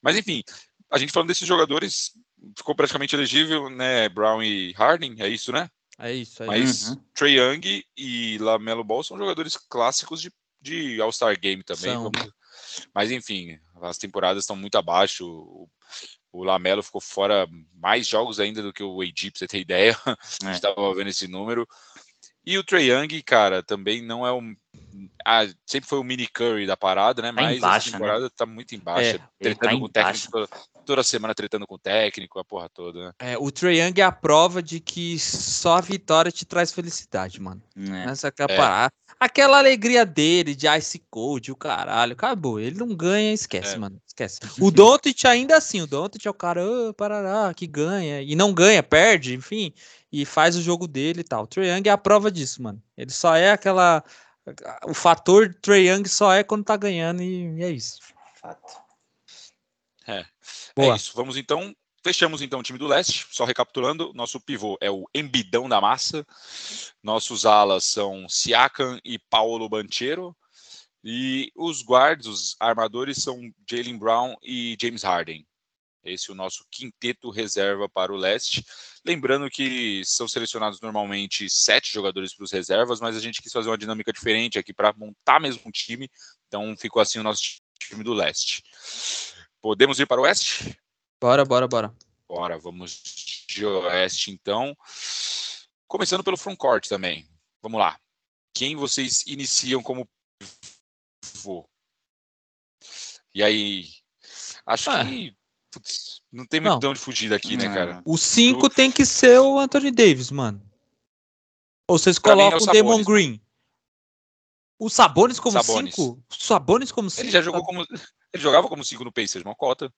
Mas enfim, a gente falando desses jogadores, ficou praticamente elegível, né? Brown e Harden, é isso, né? É isso aí. Mas Uhum. Trae Young e Lamelo Ball são jogadores clássicos de, de All-Star Game também. São. vamos- Mas enfim, as temporadas estão muito abaixo. O, o Lamelo ficou fora mais jogos ainda do que o AD, pra você ter ideia. A É. gente tava vendo esse número. E o Trae Young, cara, também não é um. ah, sempre foi o mini Curry da parada, né? Tá Mas baixa, essa temporada tá muito embaixo. É, tretando tá com o técnico toda, semana, tretando com o técnico, a porra toda, né? É, o Trae Young é a prova de que só a vitória te traz felicidade, mano. É. Essa é a É. Aquela alegria dele de Ice Cold, o caralho, acabou. Ele não ganha, esquece, É. mano. Esquece. O Doncic ainda assim, o Doncic é o cara, "Ah, parará, que ganha. E não ganha, perde, enfim. E faz o jogo dele e tal. O Trae Young é a prova disso, mano. Ele só é aquela... O fator Trae Young só é quando tá ganhando e, e é isso. Fato. É Boa. isso. Vamos então. Fechamos então o time do leste. Só recapitulando, nosso pivô é o Embidão da Massa. Nossos alas são Siakam e Paulo Banchero. E os guards, os armadores, são Jalen Brown e James Harden. Esse é o nosso quinteto reserva para o leste. Lembrando que são selecionados normalmente sete jogadores para os reservas, mas a gente quis fazer uma dinâmica diferente aqui para montar mesmo um time. Então ficou assim o nosso time do leste. Podemos ir para o oeste? Bora, bora, bora. Bora, vamos de oeste então. Começando pelo frontcourt também. Vamos lá. Quem vocês iniciam como pivô? E aí? Acho Ah. que putz, não tem muito Não. de fugir daqui, né, Não. cara? O 5 tem que ser o Anthony Davis, mano. Ou vocês Pra mim é o colocam o Damon Green. O Sabonis como Sabonis. 5? Sabonis como 5? Ele já jogou como. Ele jogava como 5 no Pacers, uma cota.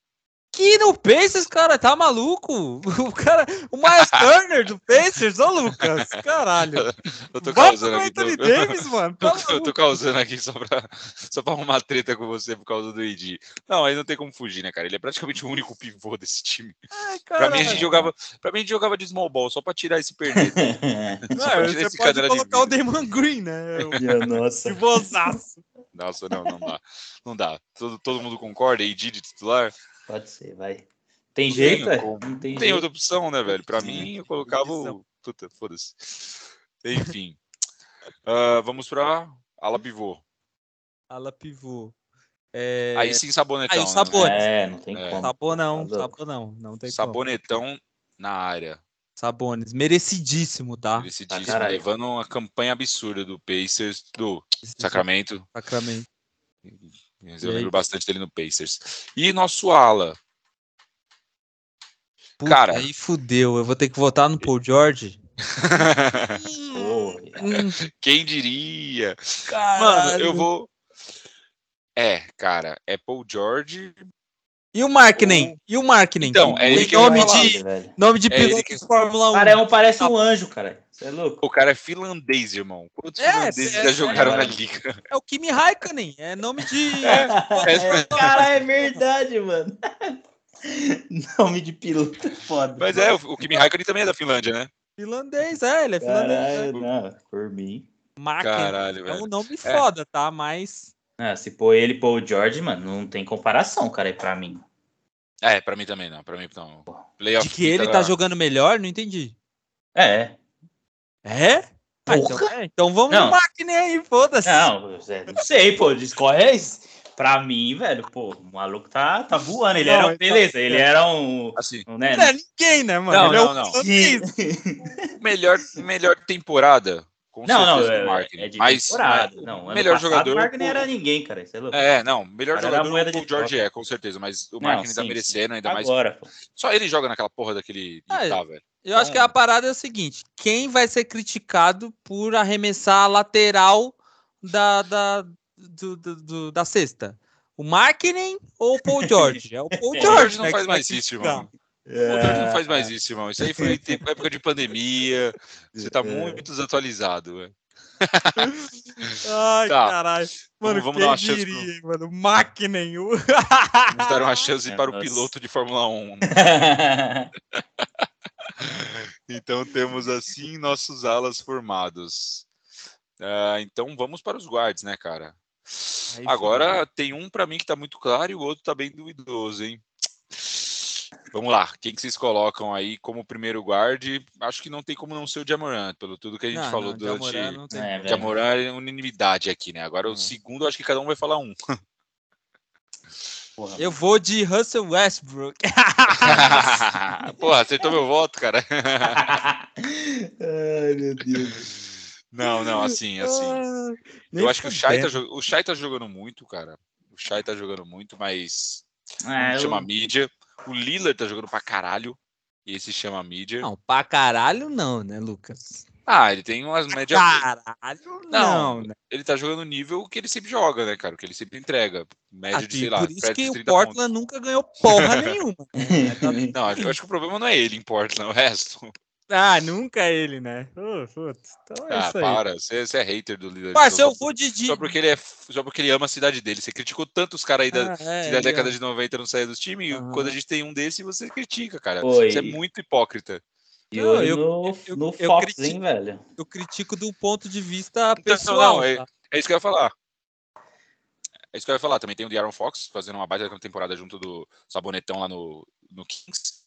Que no Pacers, cara, tá maluco? O cara, o Miles Turner do Pacers, ô Lucas, caralho. Eu tô Vai causando aqui. Anthony tô- Davis, mano. Tá Eu tô maluco. causando aqui só pra, só pra arrumar treta com você por causa do AD. Não, aí não tem como fugir, né, cara? Ele é praticamente o único pivô desse time. Ai, Pra mim, a caralho. gente jogava, pra mim, a gente jogava de small ball, só pra tirar esse perder. Não, pra tirar você esse pode cadeira de colocar o. Damon Green, né? O nossa. pivôzaço. Nossa, não, não dá. Não dá. Todo, todo mundo concorda? AD de titular? Pode ser, vai. Tem Não jeito, tem é? como. Não tem tem jeito. outra opção, né, velho? Pra Sim. mim, eu colocava o. Puta, foda-se. Enfim. Ah, vamos pra ala pivô. Ala pivô. É... Aí sim, sabonetão. Aí o né? Sabonis. É, não tem É. como. Sabor não, Tá sabor não. Tem como. Sabonetão na área. Sabonis, merecidíssimo, tá? Merecidíssimo, caralho. levando uma campanha absurda do Pacers, do Sacramento. Sacramento. Mas Eu E aí? lembro bastante dele no Pacers. E nosso ala. Puta, Cara. aí fudeu. Eu vou ter que votar no Paul George. Hum, Quem diria? Mano, caralho. eu vou. É, cara, é Paul George. E o Markkinen? E o Markkinen? Então, é ele que eu nome falar. de, velho. nome de É piloto que- de Fórmula 1. Cara, é um, parece um anjo, cara. Você é louco? O cara é finlandês, irmão. Quantos É, finlandeses é, já jogaram é. na liga? É o Kimi Raikkonen. É nome de. É, cara, é verdade, mano. Nome de piloto é foda. Mas é, o o Kimi Raikkonen também é da Finlândia, né? Finlandês, é, ele é finlandês. Caralho, não, por mim. Markkinen. Caralho, É velho. um nome foda, tá? Mas. Ah, se pôr ele e pôr o George, mano, não tem comparação, cara, aí pra mim. É, pra mim também não. Pra mim não. Playoff De que ele tá jogando melhor, não entendi. É. É? Ah, então, Porra. é, então vamos Não. no Markkinen aí, foda-se. Não, Zé, não sei, pô, discorre é isso. Pra mim, velho, pô, o maluco tá, tá voando. Ele Não, era, ele tá- beleza, ele era um, Assim, um, né, Não é ninguém, né, mano? Não, Ele é não, um não. melhor, melhor temporada Com Não, não, certeza é, do Marketing. é de mas temporada. mas Não, melhor passado, jogador. O Mark nem pô, era ninguém, cara. Isso é louco. É, não, melhor Cara, era jogador moeda o George é, com certeza, mas o Não, Marketing tá sim, merecendo, ainda mais. Agora, pô. Só ele joga naquela porra daquele. Ah, tá, velho. Eu acho que a parada é o seguinte: quem vai ser criticado por arremessar a lateral da, da, do, do- do- da cesta? O Marketing ou o Paul George? É o Paul O George, George não né, faz mais isso, irmão. O George não faz É. mais isso, irmão. Isso aí foi tempo- época de pandemia. Você tá muito desatualizado. Ai, Tá. caralho. Vamos- Mano, vamos quem dar uma chance diria, pro- hein, mano? O- Vamos dar uma chance É, para o piloto de Fórmula 1. Então temos assim nossos alas formados. Ah, então vamos para os guards, né, cara? Aí Agora tem um pra mim que tá muito claro e o outro tá bem duvidoso, hein? Vamos lá, quem que vocês colocam aí como primeiro guard? Acho que não tem como não ser o Jamoran, pelo tudo que a gente Não, falou não, durante. Jamoran não tem É. Jamoran é unanimidade aqui, né? Agora o Uhum. segundo, acho que cada um vai falar um. Porra, Eu vou de Russell Westbrook. Porra, acertou meu voto, cara. Ai, meu Deus. Não, não, assim, assim. Ah, Eu acho que o Shai, tá, o Shai tá jogando muito, cara. O Shai tá jogando muito, mas É, chama eu- mídia. O Lillard tá jogando pra caralho. E esse chama mídia. Não, pra caralho não, né, Lucas? Ah, ele tem umas médias. Caralho não, Não, né? Ele tá jogando o nível que ele sempre joga, né, cara? O que ele sempre entrega. Média de, sei lá, por isso que o 30 Portland nunca ganhou porra nenhuma. né? Não, eu acho que o problema não é ele em Portland, o resto. Ah, nunca ele, né? Ô, putz, então é Ah, isso aí. para. Você, você é hater do Lillard. Parça, só, eu vou de... só porque ele é só porque ele ama a cidade dele. Você criticou tanto os caras aí da, Ah, é, da década é. de 90 não saía dos times, e Aham. quando a gente tem um desse, você critica, cara. Oi. Você é muito hipócrita. E Não, eu- no, eu- no eu Fox, critico- hein, velho? Eu critico do ponto de vista Então, pessoal. não, é- tá? É isso que eu ia falar. É isso que eu ia falar. Também tem o De'Aaron Fox fazendo uma baita temporada junto do Sabonetão lá no, no Kings.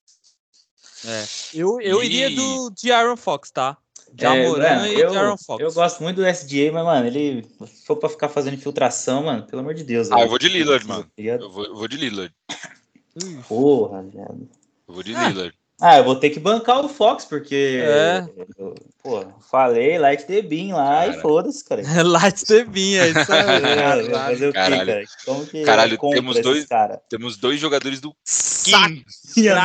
É. Eu, eu E- iria do de Aaron Fox, tá? De É, Amoran mano, e eu, de Aaron Fox. eu gosto muito do SGA, mas, mano, ele for pra ficar fazendo infiltração, mano, pelo amor de Deus. Ah, eu vou de Lillard, mano. Eu vou, eu vou de Lillard. Porra, viado. Eu vou de Ah. Lillard. Ah, eu vou ter que bancar o Fox, porque. É. eu- Pô, falei, Light the Bean lá e Cara. foda-se, cara. Light the Bean, é isso aí. É, vai caralho. fazer o quê, cara? Como que Caralho, temos dois- cara? Temos dois jogadores do Saco, Minha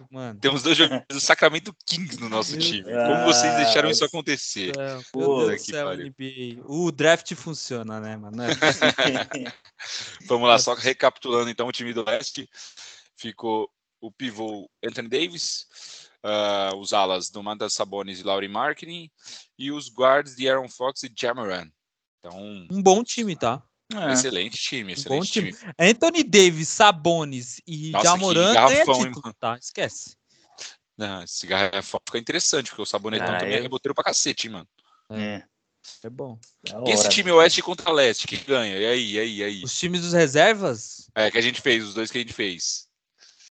nossa. mano. Temos dois jogadores do Sacramento Kings no nosso time. Como vocês deixaram Ah, isso acontecer? Pô, Deus do céu. NBA. O draft funciona, né, mano? É. Vamos lá, só recapitulando então o time do Oeste. Ficou o pivô Anthony Davis, ah, os alas Domantas Sabonis e Laurie Marketing, e os guards de Aaron Fox e Jamoran. Então, um bom time, tá? É. excelente time, Um bom excelente time. time. Anthony Davis, Sabonis e Nossa, Jamoran ganha hein, título, tá? Esquece. Ah, esse garrafão fica interessante, porque o Sabonetão Ah, também é eu- reboteiro pra cacete, hein, mano. É, É bom. da E esse hora, time Oeste contra Leste, que ganha? E aí, e aí, e aí? Os times dos reservas, É, que a gente fez, os dois que a gente fez.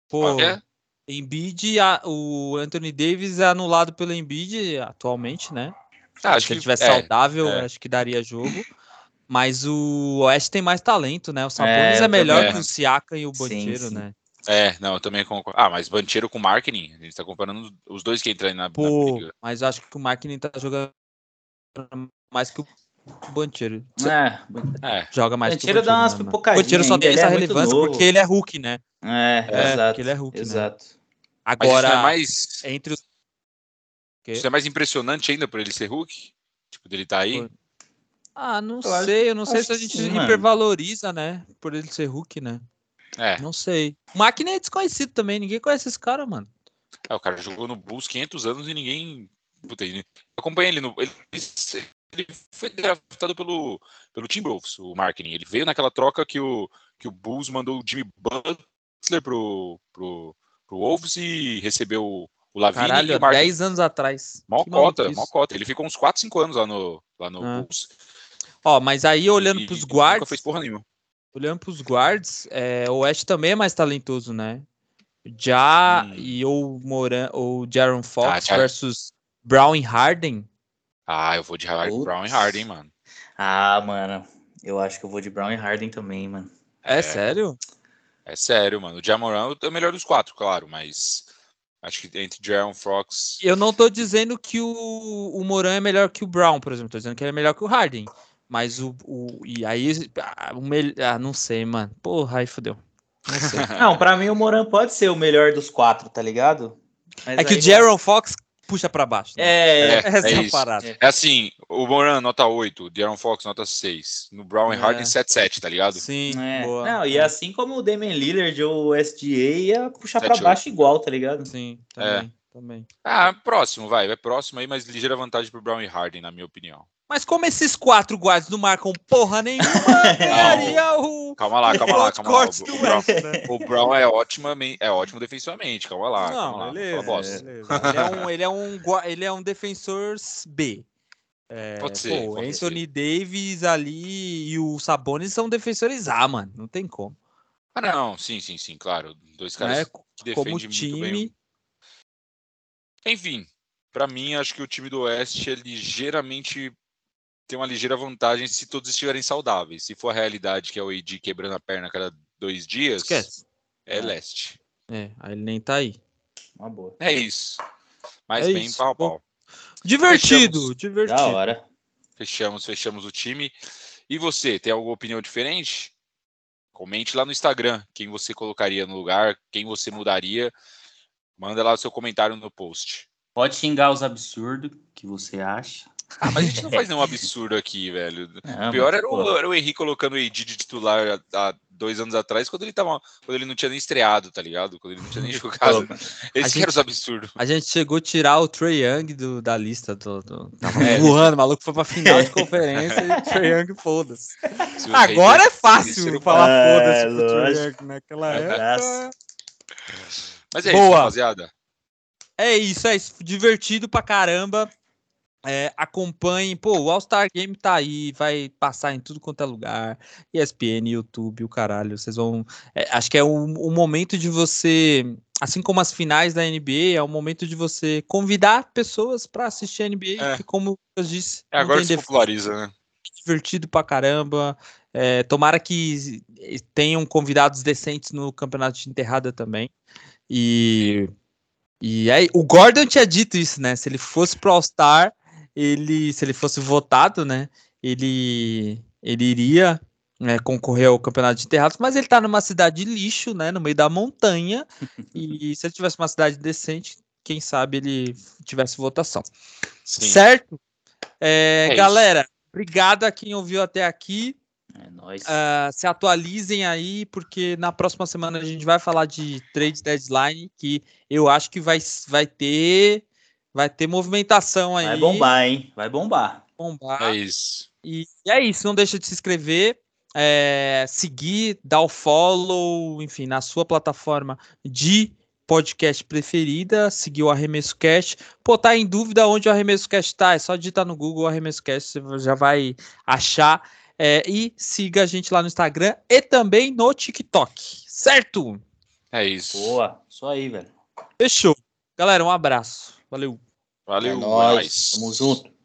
pô, Olha, Embiid, a- o Anthony Davis é anulado pelo Embiid atualmente, né? ah, acho Se ele que tivesse é, saudável, é. acho que daria jogo. Mas o Oeste tem mais talento, né? O Sabonis é, eu melhor também que o. Siaka e o Banchero, sim. né? É, não, eu também concordo. Ah, mas Bancheiro com Marketing, a gente tá comparando os dois que entram aí na, na Pô, briga. mas eu acho que o Markkinen tá jogando mais que o Banchero. É, É, Joga mais Banchero que o dá umas né, pipocadinhas O Banchero só tem ele essa é relevância porque ele é Hulk, né? é, É, exato. porque ele é Hulk, né? Exato. mas isso Agora, é mais. entre os... Isso é mais impressionante ainda por ele ser Hulk? Tipo, dele tá aí? Pô, Ah, não Eu acho- sei, eu não sei acho se a gente sim, mano. hipervaloriza, né? Por ele ser Hulk, né? É. Não sei. O Máquina é desconhecido também, ninguém conhece esse cara, mano. É, o cara jogou no Bulls 500 anos e ninguém. Puta, ele- eu acompanhei ele no. Ele, ele foi draftado pelo, pelo Timberwolves, o Marketing. Ele veio naquela troca que o, que o Bulls mandou o Jimmy Butler pro, pro, pro Wolves e recebeu o Lavine Caralho, e há o Marketing. 10 anos atrás. Mó Que cota, mó cota. Ele ficou uns 4, 5 anos lá no, lá no Ah. Bulls. Ó, mas aí olhando e- pros e Nunca guards, fez porra nenhuma. olhando pros guards, é, o West também é mais talentoso, né? Já Hum. e ou Moran ou Jaron Fox Já- versus Brown e Harden. Ah, eu vou de Har- Putz. Brown e Harden, mano. Ah, mano. Eu acho que eu vou de Brown e Harden também, mano. É, É. sério? É sério, mano. O Jamoran é o melhor dos quatro, claro, mas Acho que entre Jaron Fox. Eu não tô dizendo que o, o Moran é melhor que o Brown, por exemplo. Tô dizendo que ele é melhor que o Harden. Mas o. o e aí. Ah, o mel... ah, não sei, mano. Porra, aí fodeu. Não, sei. não, pra mim o Moran pode ser o melhor dos quatro, tá ligado? Mas é que o Jaron Fox puxa para baixo. Né? É, é, essa é, é a parada. É assim, o Moran nota 8, o De'Aaron Fox nota 6, no Brown e é. Harden 7-7, tá ligado? Sim, é. boa. Não, e assim como o Damian Lillard ou o SGA ia puxar para baixo igual, tá ligado? Sim, também, também. Ah, próximo, vai, vai próximo aí, mas ligeira vantagem pro Brown e Harden, na minha opinião. Mas como esses quatro guardas não marcam porra nenhuma, o... Calma lá, calma lá, calma lá. O, Brown, né? o Brown é, ótimo, é ótimo defensivamente, calma lá. Não, calma beleza, lá, beleza. Ele, é um, ele, é um, ele é um defensor B. É, pode ser. Pô, pode Anthony ser. Davis ali e o Sabonis são defensores A, mano. Não tem como. Ah, não, sim, sim, sim, claro. Dois caras é, que defendem como time... muito bem. Enfim, para mim, acho que o time do Oeste é ligeiramente tem uma ligeira vantagem se todos estiverem saudáveis. Se for a realidade que é o AD quebrando a perna a cada dois dias, Esquece. é, é. leste. É, aí ele nem tá aí. Uma boa. É isso. Mas é bem isso. pau a pau. Divertido, fechamos. divertido. Da hora. Fechamos, fechamos o time. E você, tem alguma opinião diferente? Comente lá no Instagram quem você colocaria no lugar, quem você mudaria. Manda lá o seu comentário no post. Pode xingar os absurdos que você acha. Ah, mas a gente não faz nenhum absurdo aqui, velho. Não, o pior era o, era o Henrique colocando o Edi de titular há, dois anos atrás, quando ele tava. Quando ele não tinha nem estreado, tá ligado? Quando ele não tinha nem jogado. Esses que eram os absurdos. A gente chegou a tirar o Trey Young do, da lista do. do tava é, voando, o maluco foi pra final de conferência e Trey Young, foda-se. Agora é fácil falar é, foda-se pro Trey Young naquela é. época. Mas é Boa. isso, rapaziada. É isso, é isso. Divertido pra caramba. É, acompanhem, pô, o All-Star Game tá aí, vai passar em tudo quanto é lugar, ESPN, YouTube, o caralho, vocês vão, é, acho que é o, o, momento de você, assim como as finais da NBA, é o momento de você convidar pessoas para assistir a NBA, é. que como eu disse... É, agora se populariza, né? Divertido pra caramba, é, tomara que tenham convidados decentes no campeonato de enterrada também, e... E aí, o Gordon tinha dito isso, né? Se ele fosse pro All-Star, ele, se ele fosse votado, né, ele, ele iria né, concorrer ao campeonato de enterrados, mas ele está numa cidade de lixo, né, no meio da montanha, e se ele tivesse uma cidade decente, quem sabe ele tivesse votação. Sim. Certo? É, é galera, isso. obrigado a quem ouviu até aqui. É nóis. Uh, se atualizem aí, porque na próxima semana a gente vai falar de trade deadline, que eu acho que vai, vai ter Vai ter movimentação aí. Vai bombar, hein? Vai bombar. Bombar. É isso. E é isso. Não deixa de se inscrever, é, seguir, dar o follow, enfim, na sua plataforma de podcast preferida, seguir o Arremesso Cast. Pô, tá em dúvida onde o Arremesso Cast tá? É só digitar no Google Arremesso Cast, você já vai achar. É, e siga a gente lá no Instagram e também no TikTok, certo? É isso. Boa, só aí, velho. Fechou. Galera, um abraço. Valeu. Valeu, é nóis. Tamo junto.